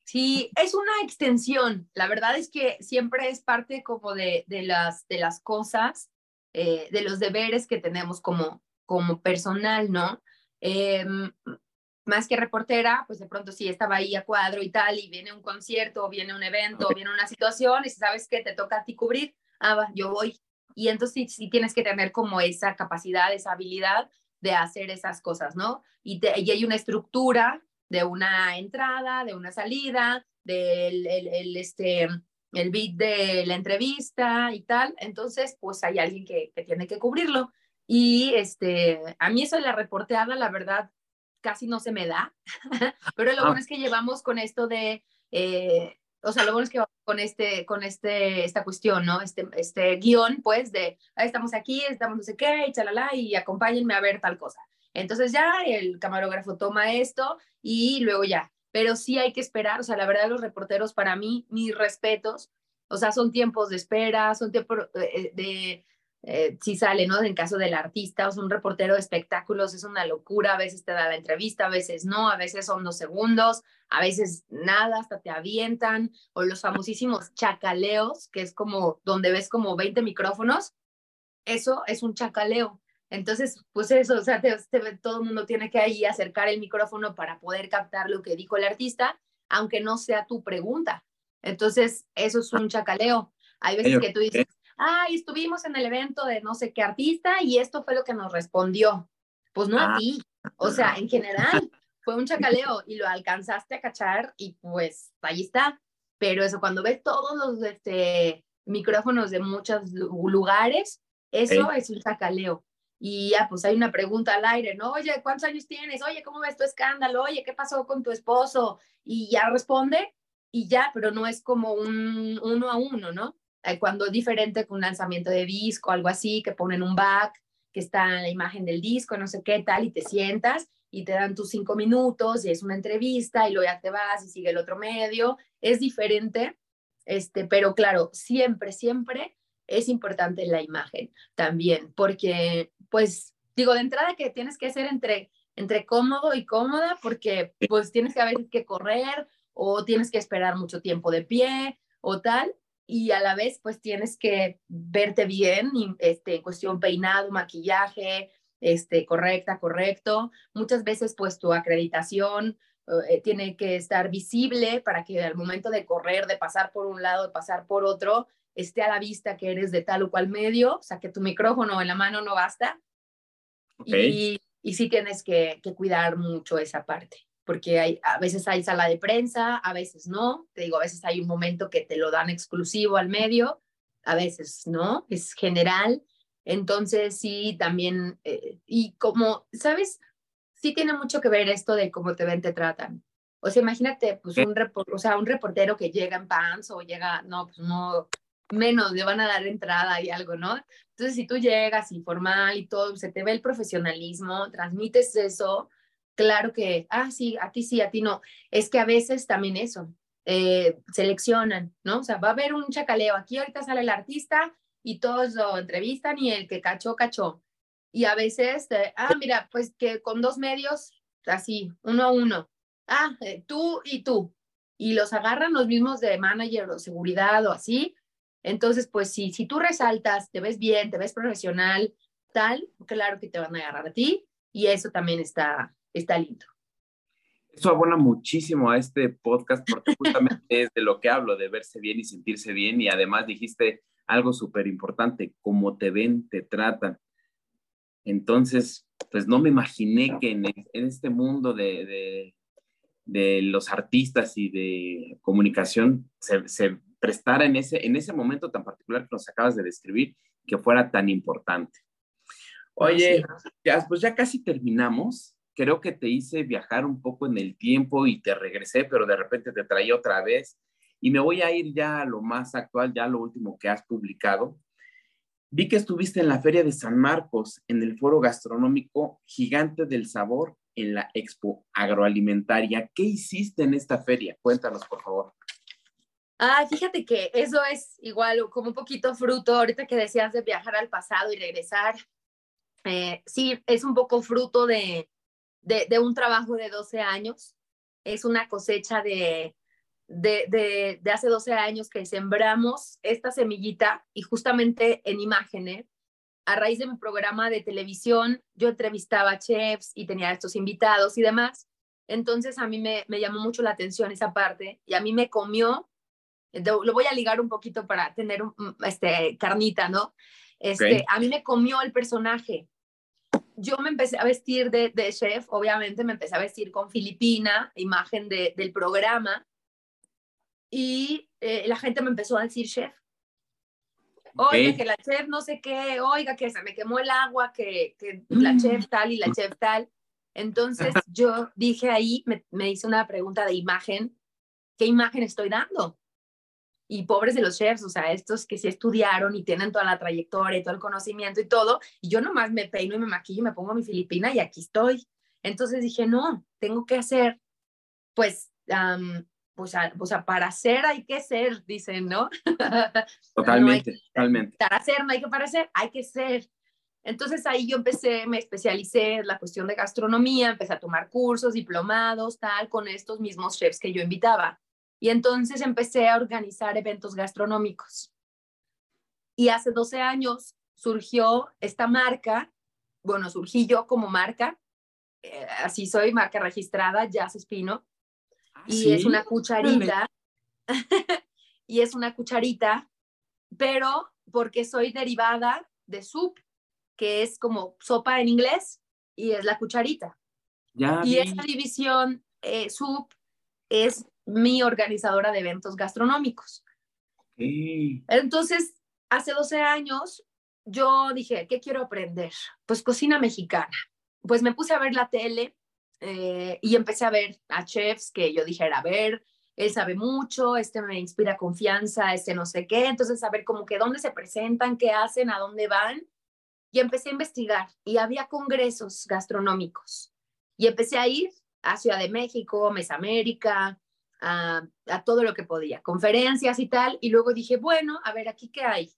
Sí, es una extensión. La verdad es que siempre es parte como de, de las, de las cosas eh, de los deberes que tenemos como, como personal, ¿no? Em, más que reportera, pues de pronto sí estaba ahí a cuadro y tal, y viene un concierto, o viene un evento, o viene una situación, y sabes que te toca a ti cubrir, ah, va, yo voy. Y entonces sí, tienes que tener como esa capacidad, esa habilidad de hacer esas cosas, ¿no? Y, y hay una estructura de una entrada, de una salida, del el, este, el beat de la entrevista y tal, entonces pues hay alguien que, tiene que cubrirlo. Y este, a mí eso de la reporteada, la verdad, casi no se me da, [laughs] pero lo ah. bueno es que llevamos con esto de, eh, o sea, lo bueno es que con este, con este, esta cuestión, ¿no? Este, este guion, pues, de, estamos aquí, estamos no sé qué, y chalala, y acompáñenme a ver tal cosa. Entonces ya el camarógrafo toma esto y luego ya, pero sí hay que esperar, o sea, la verdad los reporteros para mí, mis respetos, o sea, son tiempos de espera, son tiempos eh, de, eh, si sale, ¿no? En caso del artista, o sea, un reportero de espectáculos es una locura, a veces te da la entrevista, a veces no, a veces son dos segundos, a veces nada, hasta te avientan, o los famosísimos chacaleos, que es como donde ves como 20 micrófonos, eso es un chacaleo. Entonces, pues eso, o sea, todo el mundo tiene que ahí acercar el micrófono para poder captar lo que dijo el artista, aunque no sea tu pregunta. Entonces, eso es un chacaleo. Hay veces que tú dices, ay, estuvimos en el evento de no sé qué artista y esto fue lo que nos respondió. Pues no a ah. ti, o sea, en general fue un chacaleo y lo alcanzaste a cachar y pues ahí está. Pero eso, cuando ves todos los este, micrófonos de muchos lugares, eso es un chacaleo y ya pues hay una pregunta al aire, ¿no? Oye, ¿cuántos años tienes? Oye, ¿cómo ves tu escándalo? Oye, ¿qué pasó con tu esposo? Y ya responde y ya, pero no es como un uno a uno, ¿no? Eh, cuando es diferente con un lanzamiento de disco, algo así, que ponen un back, que está la imagen del disco, no sé qué tal, y te sientas y te dan tus cinco minutos y es una entrevista y luego ya te vas y sigue el otro medio, es diferente, este, pero claro, siempre, siempre es importante la imagen también, porque pues digo, de entrada que tienes que ser entre, entre cómodo y cómoda, porque pues tienes que haber que correr o tienes que esperar mucho tiempo de pie o tal, y a la vez pues tienes que verte bien, este, en cuestión peinado, maquillaje, este, correcta, correcto. Muchas veces pues tu acreditación eh, tiene que estar visible para que al momento de correr, de pasar por un lado, de pasar por otro, esté a la vista que eres de tal o cual medio, o sea, que tu micrófono en la mano no basta. Y, y, sí tienes que, que, cuidar mucho esa parte, porque hay, a veces hay sala de prensa, a veces no. Te digo, a veces hay un momento que te lo dan exclusivo al medio, a veces no, es general. Entonces sí, también, eh, y como, ¿sabes? sí tiene mucho que ver esto de cómo te ven, te tratan. O sea, imagínate, pues un, o sea, un reportero que llega en pants o llega, no, pues no, menos, le van a dar entrada y algo, ¿no? Entonces, si tú llegas informal y todo, se te ve el profesionalismo, transmites eso, claro que, ah, sí, a ti sí, a ti no. Es que a veces también eso, eh, seleccionan, ¿no? O sea, va a haber un chacaleo, aquí ahorita sale el artista y todos lo entrevistan y el que cachó, cachó. Y a veces, eh, ah, mira, pues que con dos medios, así, uno a uno, ah, eh, tú y tú, y los agarran los mismos de manager o seguridad o así. Entonces, pues si, si tú resaltas, te ves bien, te ves profesional, tal, claro que te van a agarrar a ti y eso también está, está lindo. Eso abona muchísimo a este podcast porque justamente es de lo que hablo, de verse bien y sentirse bien y además dijiste algo súper importante, cómo te ven, te tratan. Entonces, pues no me imaginé que en, este mundo de, de, los artistas y de comunicación se, prestara en ese, en ese momento tan particular que nos acabas de describir, que fuera tan importante. Oye, ya, pues ya casi terminamos creo que te hice viajar un poco en el tiempo y te regresé, pero de repente te traía otra vez. Y me voy a ir ya a lo más actual, ya lo último que has publicado. Vi que estuviste en la Feria de San Marcos, en el foro gastronómico Gigante del Sabor, en la Expo Agroalimentaria. ¿Qué hiciste en esta feria? Cuéntanos, por favor. Ah, fíjate que eso es igual como un poquito fruto, ahorita que decías de viajar al pasado y regresar. Eh, sí, es un poco fruto de, de, un trabajo de 12 años. Es una cosecha de, de, de, hace 12 años que sembramos esta semillita y justamente en imágenes, a raíz de mi programa de televisión, yo entrevistaba chefs y tenía estos invitados y demás. Entonces a mí me, me llamó mucho la atención esa parte y a mí me comió, lo voy a ligar un poquito para tener un, este, carnita, ¿no? Este, A mí me comió el personaje yo me empecé a vestir de, chef, obviamente me empecé a vestir con Filipina, imagen del programa, y eh, la gente me empezó a decir chef. Oiga, que la chef no sé qué, oiga, que se me quemó el agua, que, la mm. chef tal y la chef tal. Entonces [laughs] yo dije ahí, me, me hice una pregunta de imagen, ¿qué imagen estoy dando? Y pobres de los chefs, o sea, estos que sí estudiaron y tienen toda la trayectoria y todo el conocimiento y todo, y yo nomás me peino y me maquillo y me pongo mi filipina y aquí estoy. Entonces dije, no, tengo que hacer, pues, pues, o sea, para hacer hay que ser, dicen, ¿no? [laughs] Totalmente, totalmente. Para hacer no hay que parecer, hay que ser. Entonces ahí yo empecé, me especialicé en la cuestión de gastronomía, empecé a tomar cursos, diplomados, tal, con estos mismos chefs que yo invitaba. Y entonces empecé a organizar eventos gastronómicos. Y hace 12 años surgió esta marca, bueno, surgí yo como marca, eh, así soy, marca registrada, Jazz Espino, ah, y es una cucharita, [laughs] y es una cucharita, pero porque soy derivada de soup, que es como sopa en inglés, y es la cucharita. y esa división eh, soup es mi organizadora de eventos gastronómicos. Entonces, hace 12 años, yo dije, ¿qué quiero aprender? Pues cocina mexicana. Pues me puse a ver la tele eh, y empecé a ver a chefs que yo dijera, a ver, él sabe mucho, este me inspira confianza, este no sé qué. Entonces, a ver como que dónde se presentan, qué hacen, a dónde van. Y empecé a investigar y había congresos gastronómicos. Y empecé a ir a Ciudad de México, Mesamérica, a, todo lo que podía, conferencias y tal, y luego dije, bueno, a ver, aquí qué hay.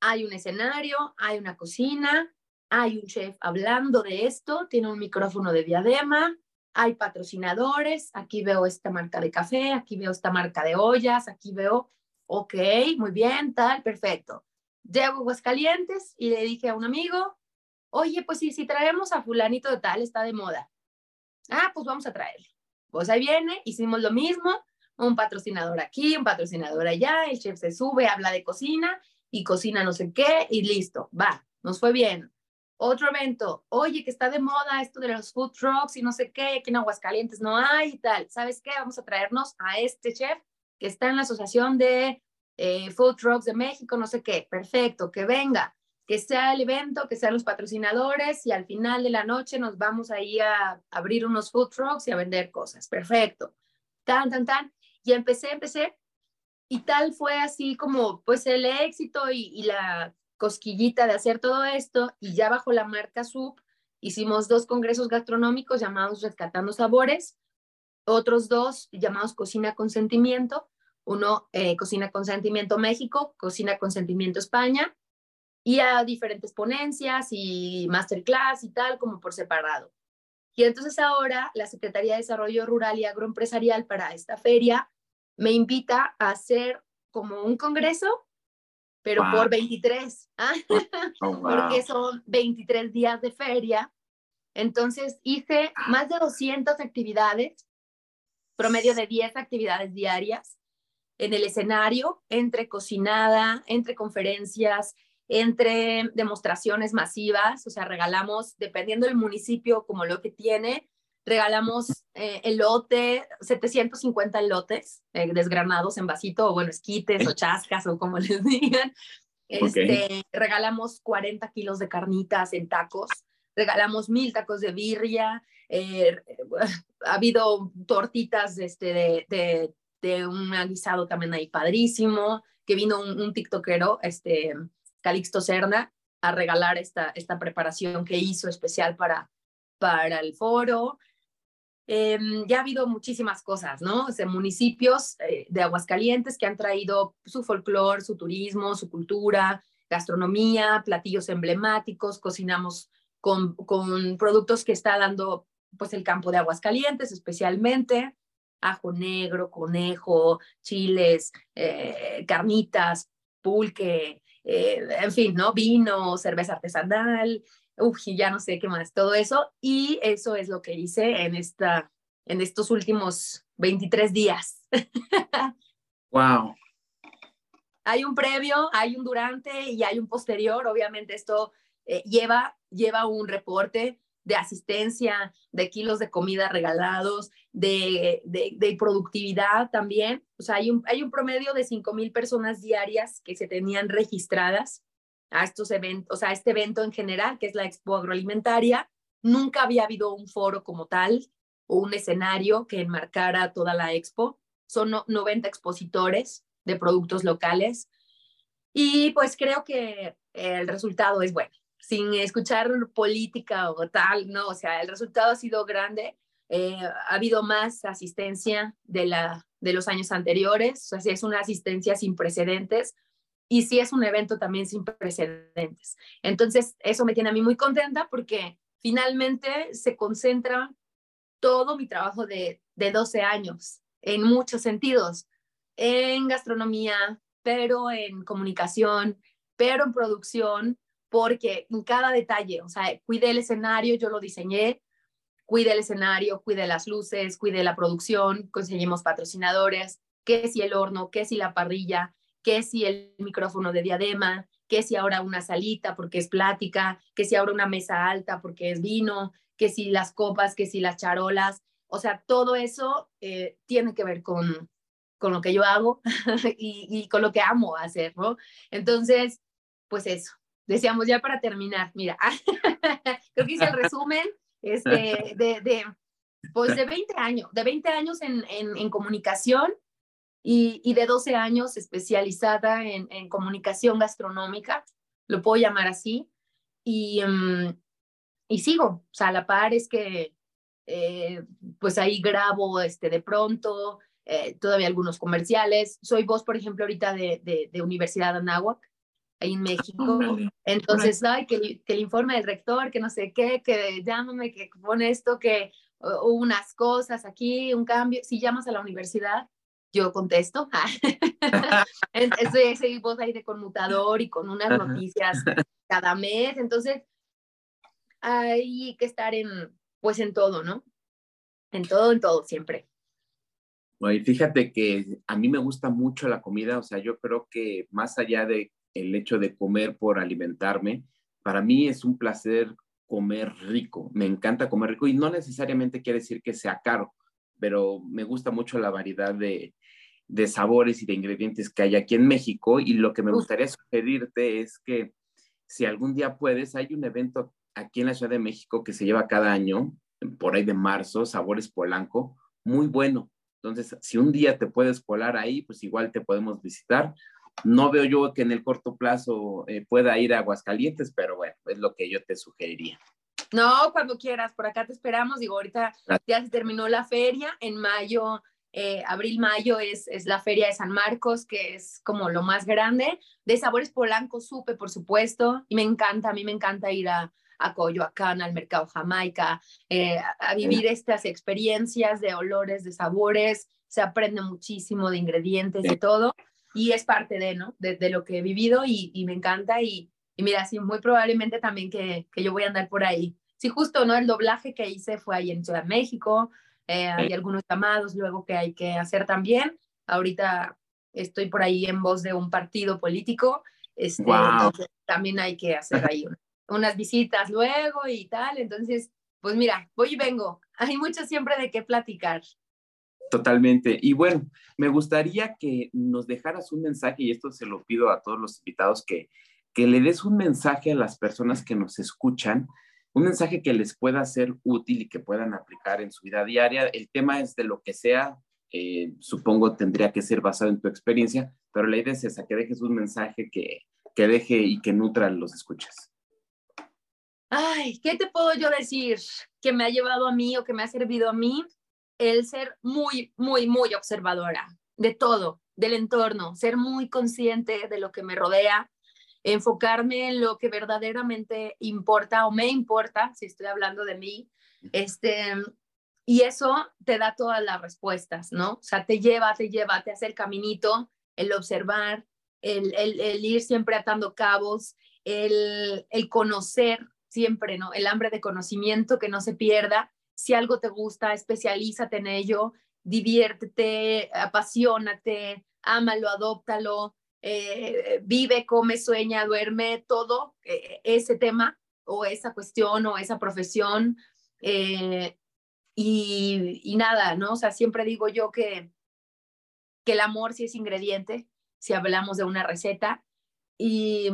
Hay un escenario, hay una cocina, hay un chef hablando de esto, tiene un micrófono de diadema, hay patrocinadores, aquí veo esta marca de café, aquí veo esta marca de ollas, aquí veo, ok, muy bien, tal, perfecto. Llego a Aguascalientes y le dije a un amigo, oye, pues sí, si traemos a fulanito de tal, está de moda. Ah, pues vamos a traerlo. Pues ahí viene, hicimos lo mismo, un patrocinador aquí, un patrocinador allá, el chef se sube, habla de cocina y cocina no sé qué y listo, va, nos fue bien. Otro evento, oye, que está de moda esto de los food trucks y no sé qué, que en Aguascalientes no hay y tal. ¿Sabes qué? Vamos a traernos a este chef que está en la Asociación de eh, Food Trucks de México, no sé qué. Perfecto, que venga. Que sea el evento, que sean los patrocinadores y al final de la noche nos vamos ahí a abrir unos food trucks y a vender cosas. Perfecto. Tan, tan, tan. Y empecé, empecé. Y tal fue así como pues el éxito y, la cosquillita de hacer todo esto. Y ya bajo la marca SUP hicimos dos congresos gastronómicos llamados Rescatando Sabores, otros dos llamados Cocina con Sentimiento, uno eh, Cocina con Sentimiento México, Cocina con Sentimiento España y a diferentes ponencias y masterclass y tal, como por separado. Y entonces ahora la Secretaría de Desarrollo Rural y Agroempresarial para esta feria me invita a hacer como un congreso, pero por 23, ¿ah? [laughs] oh, porque son 23 días de feria. Entonces hice ah. más de 200 actividades, promedio de 10 actividades diarias en el escenario, entre cocinada, entre conferencias, entre demostraciones masivas, o sea, regalamos, dependiendo del municipio como lo que tiene, regalamos eh, elote, 750 elotes eh, desgranados en vasito, o bueno, esquites o chascas o como [laughs] les digan. Este, Regalamos 40 kilos de carnitas en tacos, regalamos mil tacos de birria, eh, [laughs] ha habido tortitas este, de, de, de, un guisado también ahí padrísimo, que vino un, un tiktokero, este, Calixto Cerna a regalar esta, esta preparación que hizo especial para, para el foro. Em, ya ha habido muchísimas cosas, ¿no? O municipios eh, de Aguascalientes que han traído su folclore, su turismo, su cultura, gastronomía, platillos emblemáticos, cocinamos con, con productos que está dando pues el campo de Aguascalientes especialmente, ajo negro, conejo, chiles, eh, carnitas, pulque, eh, en fin, ¿no? Vino, cerveza artesanal, uf, ya no sé qué más, todo eso. Y eso es lo que hice en, esta, en estos últimos 23 días. [laughs] wow. Hay un previo, hay un durante y hay un posterior. Obviamente esto eh, lleva, lleva un reporte de asistencia, de kilos de comida regalados, de, de, productividad también. O sea, hay un, hay un promedio de 5 mil personas diarias que se tenían registradas a estos eventos, o sea, a este evento en general, que es la Expo Agroalimentaria. Nunca había habido un foro como tal o un escenario que enmarcara toda la expo. Son 90 expositores de productos locales. Y pues creo que el resultado es bueno sin escuchar política o tal, no, o sea, el resultado ha sido grande. Eh, ha habido más asistencia de, la, de los años anteriores, o sea, es una asistencia sin precedentes y sí es un evento también sin precedentes. Entonces, eso me tiene a mí muy contenta porque finalmente se concentra todo mi trabajo de, de 12 años en muchos sentidos, en gastronomía, pero en comunicación, pero en producción, porque en cada detalle, o sea, cuide el escenario, yo lo diseñé, cuide el escenario, cuide las luces, cuide la producción, conseguimos patrocinadores, qué si el horno, qué si la parrilla, qué si el micrófono de diadema, qué si ahora una salita porque es plática, qué si ahora una mesa alta porque es vino, qué si las copas, qué si las charolas, o sea, todo eso eh, tiene que ver con, con lo que yo hago [laughs] y, y con lo que amo hacer, ¿no? Entonces, pues eso, decíamos ya para terminar, mira, [laughs] creo que hice el resumen este, de, de, pues de 20 años, de 20 años en, en, comunicación y, y, de 12 años especializada en, en, comunicación gastronómica, lo puedo llamar así, y, mm, y sigo, o sea, a la par es que eh, pues ahí grabo este, de pronto, eh, todavía algunos comerciales, soy voz, por ejemplo, ahorita de, de, de Universidad Anáhuac, ahí en México. Entonces, ay, que, que, el informe del rector, que no sé qué, que llámame, que pone esto, que unas cosas aquí, un cambio. Si llamas a la universidad, yo contesto. [laughs] Entonces, voz ahí de conmutador y con unas noticias [laughs] cada mes. Entonces, hay que estar en, pues en todo, ¿no? En todo, en todo, siempre. Y fíjate que a mí me gusta mucho la comida, o sea, yo creo que más allá de el hecho de comer por alimentarme, para mí es un placer comer rico. Me encanta comer rico y no necesariamente quiere decir que sea caro, pero me gusta mucho la variedad de, de sabores y de ingredientes que hay aquí en México y lo que me gustaría sugerirte es que si algún día puedes, hay un evento aquí en la Ciudad de México que se lleva cada año, por ahí de marzo, Sabores Polanco, muy bueno. Entonces, si un día te puedes colar ahí, pues igual te podemos visitar. No veo yo que en el corto plazo eh, pueda ir a Aguascalientes, pero bueno, es lo que yo te sugeriría. No, cuando quieras, por acá te esperamos. Digo, ahorita ya se terminó la feria. En mayo, eh, abril-mayo es, es la feria de San Marcos, que es como lo más grande. De sabores Polanco supe, por supuesto, y me encanta, a mí me encanta ir a, a Coyoacán, al mercado Jamaica, eh, a, vivir estas experiencias de olores, de sabores. Se aprende muchísimo de ingredientes, y todo, y es parte de, ¿no? De, de lo que he vivido y, y me encanta. Y, y mira, sí, muy probablemente también que, que, yo voy a andar por ahí. Sí, justo, ¿no? El doblaje que hice fue ahí en Ciudad de México, eh, hay algunos llamados luego que hay que hacer también. Ahorita estoy por ahí en voz de un partido político, este, también hay que hacer ahí unas visitas luego y tal. Entonces, pues mira, voy y vengo. [laughs] Hay mucho siempre de qué platicar. Totalmente. Y bueno, me gustaría que nos dejaras un mensaje, y esto se lo pido a todos los invitados que que le des un mensaje a las personas que nos escuchan, un mensaje que les pueda ser útil y que puedan aplicar en su vida diaria. El tema es de lo que sea, eh, supongo tendría que ser basado en tu experiencia, pero la idea es esa, que dejes un mensaje que, que deje y que nutra los escuchas. Ay, ¿qué te puedo yo decir que me ha llevado a mí o que me ha servido a mí? El ser muy, muy, muy observadora de todo, del entorno, ser muy consciente de lo que me rodea, enfocarme en lo que verdaderamente importa o me importa, si estoy hablando de mí, este, y eso te da todas las respuestas, ¿no? O sea, te lleva, te lleva, te hace el caminito, el observar, el, el, ir siempre atando cabos, el, el conocer siempre, ¿no? El hambre de conocimiento que no se pierda. Si algo te gusta, especialízate en ello, diviértete, apasionate, ámalo, adóptalo, eh, vive, come, sueña, duerme, todo eh, ese tema o esa cuestión o esa profesión. Eh, y, y, nada, ¿no? O sea, siempre digo yo que, que el amor sí es ingrediente, si hablamos de una receta, y,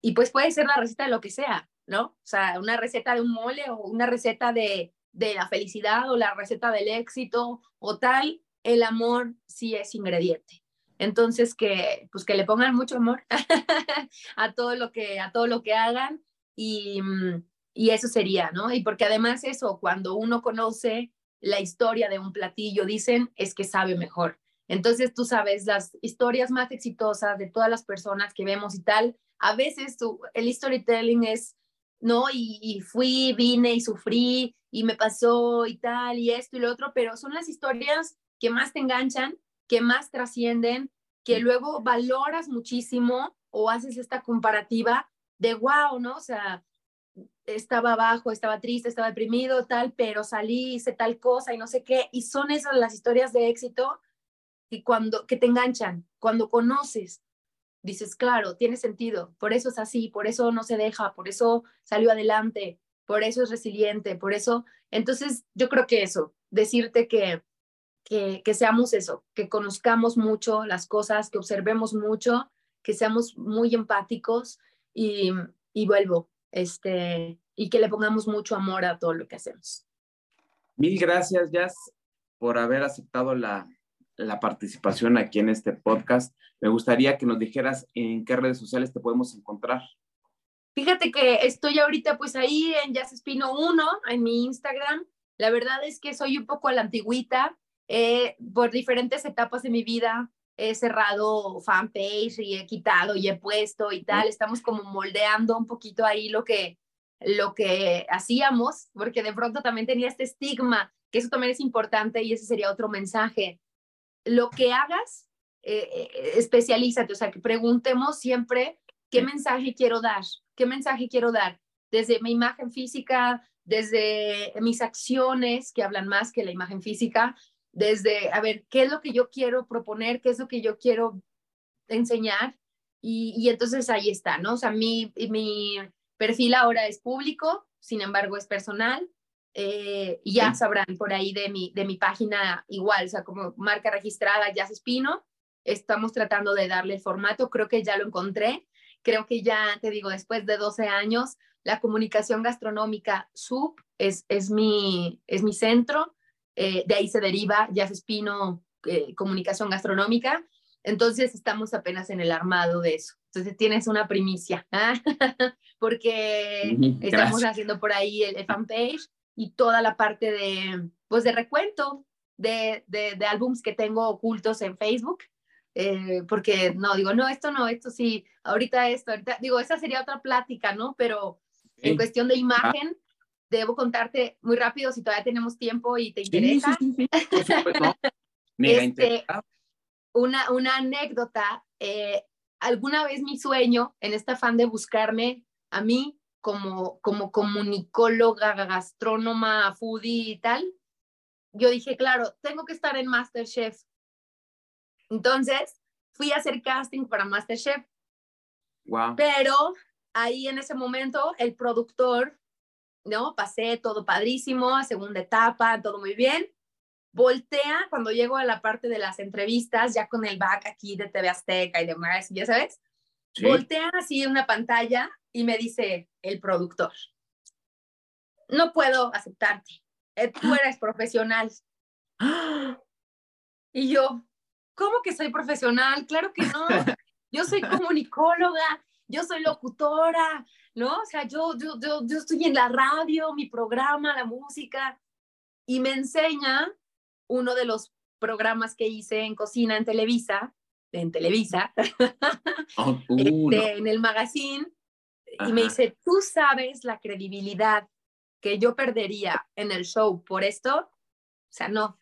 y pues puede ser la receta de lo que sea, ¿no? O sea, una receta de un mole o una receta de, de la felicidad o la receta del éxito o tal, el amor sí es ingrediente. Entonces, que, pues que le pongan mucho amor [laughs] a, todo lo que, a todo lo que hagan y, mm, y eso sería, ¿no? Y porque además eso, cuando uno conoce la historia de un platillo, dicen, es que sabe mejor. Entonces, tú sabes, las historias más exitosas de todas las personas que vemos y tal, a veces tú, el storytelling es, ¿no? Y, y, fui, vine y sufrí y me pasó y tal y esto y lo otro, pero son las historias que más te enganchan que más trascienden, que luego valoras muchísimo o haces esta comparativa de wow, ¿no? O sea, estaba abajo, estaba triste, estaba deprimido, tal, pero salí, hice tal cosa y no sé qué. Y son esas las historias de éxito que, cuando, que te enganchan, cuando conoces, dices, claro, tiene sentido, por eso es así, por eso no se deja, por eso salió adelante, por eso es resiliente, por eso. Entonces, yo creo que eso, decirte que que, seamos eso, que conozcamos mucho las cosas, que observemos mucho, que seamos muy empáticos y, y vuelvo, este, y que le pongamos mucho amor a todo lo que hacemos. Mil gracias, Jazz, por haber aceptado la, la participación aquí en este podcast. Me gustaría que nos dijeras en qué redes sociales te podemos encontrar. Fíjate que estoy ahorita pues ahí en Jazz Espino 1, en mi Instagram. La verdad es que soy un poco a la antigüita, eh, por diferentes etapas de mi vida he cerrado fanpage y he quitado y he puesto y tal. Estamos como moldeando un poquito ahí lo que, lo que hacíamos, porque de pronto también tenía este estigma, que eso también es importante y ese sería otro mensaje. Lo que hagas, eh, eh, especialízate, o sea, que preguntemos siempre qué mensaje quiero dar, qué mensaje quiero dar, desde mi imagen física, desde mis acciones, que hablan más que la imagen física, desde, a ver, ¿qué es lo que yo quiero proponer? ¿Qué es lo que yo quiero enseñar? Y, y entonces ahí está, ¿no? O sea, mi, mi perfil ahora es público, sin embargo es personal. Eh, y ya sabrán por ahí de mi, de mi página igual, o sea, como marca registrada Jazz Espino, estamos tratando de darle el formato, creo que ya lo encontré. Creo que ya, te digo, después de 12 años, la comunicación gastronómica SUP es, es, mi, es mi centro, eh, de ahí se deriva Jazz Espino, eh, comunicación gastronómica, entonces estamos apenas en el armado de eso. Entonces tienes una primicia, [laughs] porque estamos haciendo por ahí el, fanpage y toda la parte de, pues de recuento de, de, de álbums que tengo ocultos en Facebook. Eh, porque no, digo, no, esto no, esto sí, ahorita esto, ahorita, digo, esa sería otra plática, ¿no? Pero en cuestión de imagen, debo contarte muy rápido si todavía tenemos tiempo y te interesa. Sí, sí, [laughs] este, una, una anécdota, eh, alguna vez mi sueño en este afán de buscarme a mí como, como comunicóloga, gastrónoma, foodie y tal, yo dije, claro, tengo que estar en Masterchef. Entonces, fui a hacer casting para Masterchef. Wow. Pero ahí en ese momento el productor, ¿no? Pasé todo padrísimo, segunda etapa, todo muy bien voltea cuando llego a la parte de las entrevistas, ya con el back aquí de TV Azteca y demás, ya sabes, voltea así una pantalla y me dice el productor, no puedo aceptarte, eh, tú [gasps] eres profesional. Y yo, ¿cómo que soy profesional? Claro que no, [laughs] yo soy comunicóloga, yo soy locutora, ¿no? O sea, yo, yo, yo, yo estoy en la radio, mi programa, la música, y me enseña uno de los programas que hice en cocina en Televisa, en Televisa, [laughs] oh, este, en el magazine, y me dice, tú sabes la credibilidad que yo perdería en el show por esto, o sea, no.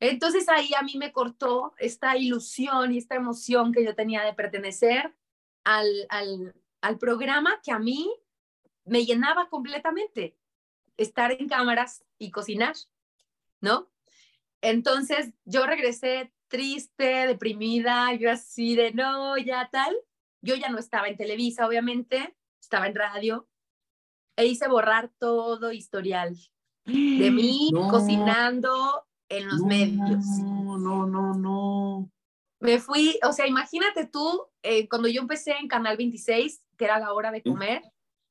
Entonces ahí a mí me cortó esta ilusión y esta emoción que yo tenía de pertenecer al, al, al programa que a mí me llenaba completamente, estar en cámaras y cocinar. ¿no? Entonces yo regresé triste, deprimida, yo así de no, ya tal. Yo ya no estaba en Televisa, obviamente, estaba en radio e hice borrar todo historial de [gasps] mí cocinando en los medios. No, no, no, no. Me fui, o sea, imagínate tú, eh, cuando yo empecé en Canal 26, que era la hora de comer,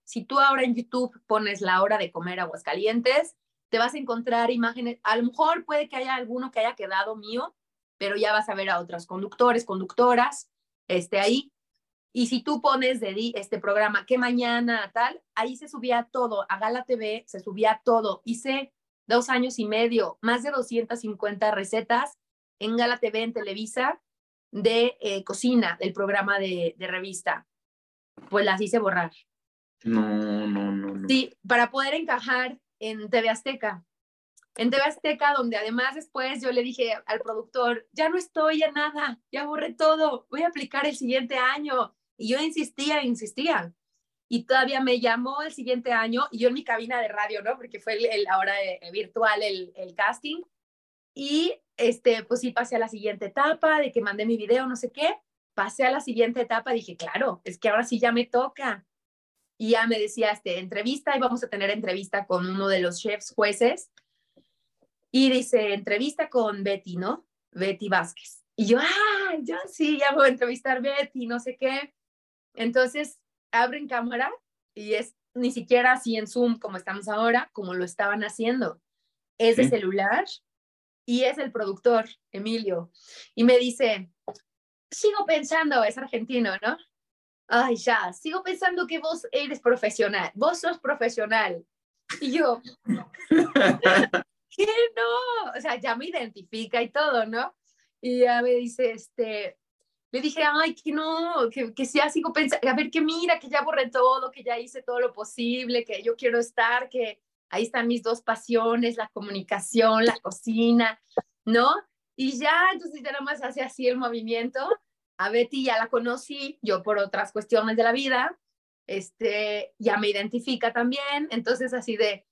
si tú ahora en YouTube pones la hora de comer Aguascalientes, te vas a encontrar imágenes, a lo mejor puede que haya alguno que haya quedado mío, pero ya vas a ver a otros conductores, conductoras, este, ahí. Y si tú pones de este programa, que mañana, tal, ahí se subía todo, a Gala TV se subía todo. Hice dos años y medio, más de 250 recetas en Gala TV, en Televisa, de eh, cocina, del programa de, de revista. Pues las hice borrar. No, no, no, no. Sí, para poder encajar en TV Azteca. En TV Azteca, donde además después yo le dije al productor, ya no estoy en nada, ya borré todo, voy a aplicar el siguiente año. Y yo insistía, insistía. Y todavía me llamó el siguiente año y yo en mi cabina de radio, ¿no? Porque fue el, ahora virtual el, el casting. Y este, pues sí, pasé a la siguiente etapa de que mandé mi video, no sé qué. Pasé a la siguiente etapa, dije, claro, es que ahora sí ya me toca y ya me decía, este, entrevista, y vamos a tener entrevista con uno de los chefs jueces, y dice, entrevista con Betty, ¿no? Betty Vázquez. Y yo, ah, yo sí, ya voy a entrevistar a Betty, no sé qué. Entonces, abren cámara y es ni siquiera así en Zoom como estamos ahora, como lo estaban haciendo. Es de celular y es el productor, Emilio. Y me dice, sigo pensando, es argentino, ¿no? ay, ya, sigo pensando que vos eres profesional, vos sos profesional. Y yo, [laughs] ¿qué no? O sea, ya me identifica y todo, ¿no? Y ya me dice, este, le dije, ay, que no, que, que sea, pensando, a ver, que mira, que ya borré todo, que ya hice todo lo posible, que yo quiero estar, que ahí están mis dos pasiones, la comunicación, la cocina, ¿no? Y ya, entonces ya nada más hace así el movimiento a Betty ya la conocí, yo por otras cuestiones de la vida, este, ya me identifica también, entonces así de,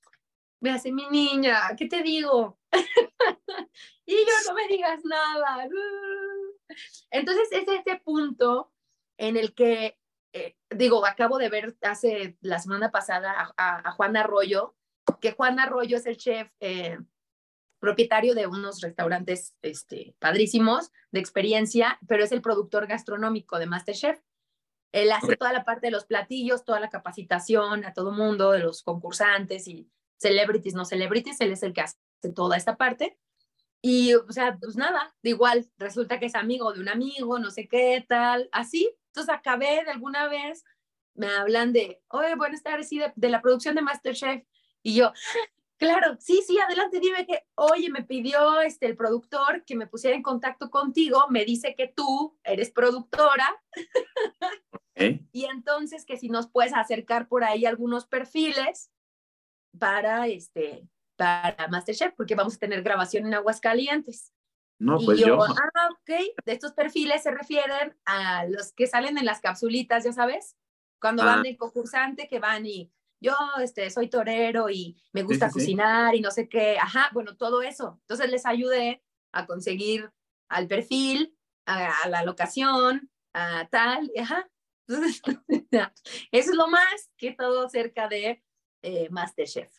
me hace mi niña, ¿qué te digo? [laughs] y yo no me digas nada. Entonces es este punto en el que, eh, digo, acabo de ver hace la semana pasada a, Juan Arroyo, que Juan Arroyo es el chef eh, propietario de unos restaurantes este, padrísimos de experiencia, pero es el productor gastronómico de Masterchef. Él hace toda la parte de los platillos, toda la capacitación a todo mundo, de los concursantes y celebrities, no celebrities, él es el que hace toda esta parte. Y, o sea, pues nada, de igual, resulta que es amigo de un amigo, no sé qué tal, así. Entonces acabé de alguna vez, me hablan de, oye, buenas tardes, sí, de, de la producción de Masterchef. Y yo, Claro, sí, sí, adelante, dime que, oye, me pidió este, el productor que me pusiera en contacto contigo, me dice que tú eres productora. y entonces que si nos puedes acercar por ahí algunos perfiles para, este, para Masterchef, porque vamos a tener grabación en Aguascalientes. No, pues yo, Ah, ok, de estos perfiles se refieren a los que salen en las capsulitas, ya sabes, cuando van ah. de concursante, que van y yo este, soy torero y me gusta cocinar y no sé qué, ajá, bueno, todo eso. Entonces les ayudé a conseguir al perfil, a, la locación, a tal, ajá. Entonces, [laughs] eso es lo más que todo cerca de eh, Masterchef.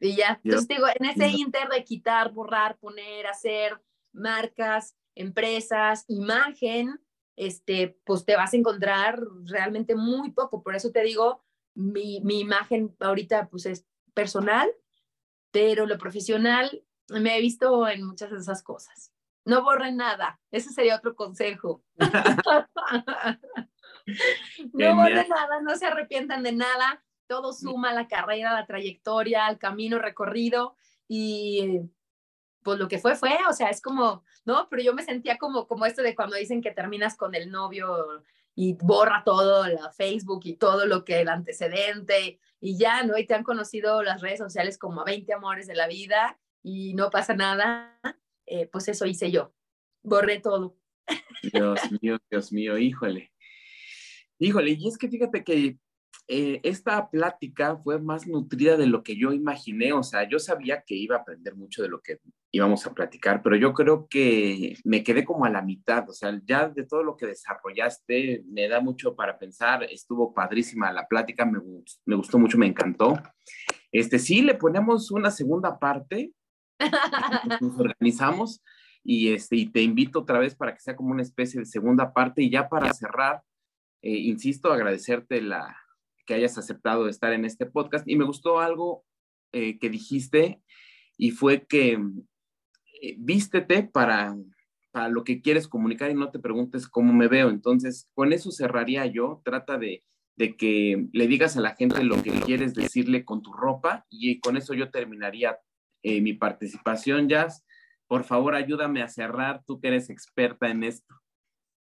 Y ya, entonces digo, en ese inter de quitar, borrar, poner, hacer marcas, empresas, imagen, este, pues te vas a encontrar realmente muy poco. Por eso te digo, mi, mi imagen ahorita pues es personal, pero lo profesional me he visto en muchas de esas cosas. No borren nada, ese sería otro consejo. [laughs] [laughs] no borren nada, no se arrepientan de nada, todo suma la carrera, la trayectoria, el camino recorrido y pues lo que fue fue, o sea, es como, no, pero yo me sentía como como esto de cuando dicen que terminas con el novio y borra todo, la Facebook y todo lo que el antecedente y ya, ¿no? Y te han conocido las redes sociales como 20 amores de la vida y no pasa nada, eh, pues eso hice yo, borré todo. Dios mío, Dios mío, híjole. Híjole, y es que fíjate que eh, esta plática fue más nutrida de lo que yo imaginé, o sea, yo sabía que iba a aprender mucho de lo que íbamos a platicar, pero yo creo que me quedé como a la mitad, o sea, ya de todo lo que desarrollaste, me da mucho para pensar, estuvo padrísima la plática, me, me gustó mucho, me encantó. Este, sí, le ponemos una segunda parte, [laughs] nos organizamos y, este, y te invito otra vez para que sea como una especie de segunda parte y ya para cerrar, eh, insisto, agradecerte la, que hayas aceptado estar en este podcast. Y me gustó algo eh, que dijiste y fue que eh, vístete para, para lo que quieres comunicar y no te preguntes cómo me veo. Entonces, con eso cerraría yo. Trata de, de que le digas a la gente lo que quieres decirle con tu ropa y con eso yo terminaría eh, mi participación, Jazz. Por favor, ayúdame a cerrar, tú que eres experta en esto.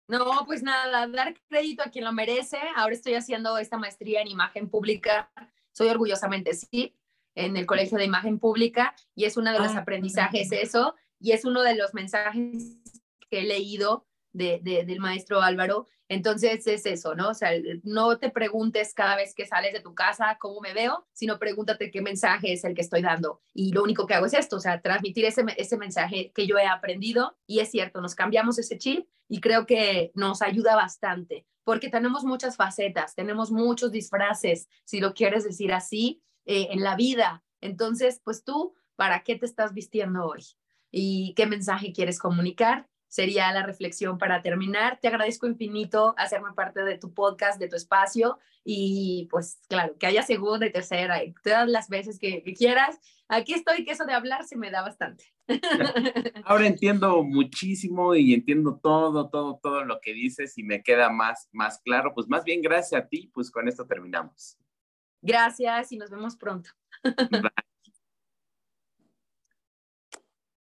No, pues nada, dar crédito a quien lo merece. Ahora estoy haciendo esta maestría en imagen pública. Soy orgullosamente sí, en el Colegio de Imagen Pública y es uno de los ah, aprendizajes eso y es uno de los mensajes que he leído de, del maestro Álvaro. Entonces es eso, ¿no? O sea, no te preguntes cada vez que sales de tu casa cómo me veo, sino pregúntate qué mensaje es el que estoy dando. Y lo único que hago es esto, o sea, transmitir ese, mensaje que yo he aprendido. Y es cierto, nos cambiamos ese chip y creo que nos ayuda bastante, porque tenemos muchas facetas, tenemos muchos disfraces, si lo quieres decir así, eh, en la vida. Entonces, pues tú, ¿para qué te estás vistiendo hoy? ¿Y qué mensaje quieres comunicar? Sería la reflexión para terminar. Te agradezco infinito hacerme parte de tu podcast, de tu espacio y pues claro, que haya segunda y tercera y todas las veces que, quieras. Aquí estoy, que eso de hablar se me da bastante. [laughs] Ahora entiendo muchísimo y entiendo todo, todo, todo lo que dices y me queda más, más claro. Pues más bien gracias a ti, pues con esto terminamos. Gracias y nos vemos pronto. Bye.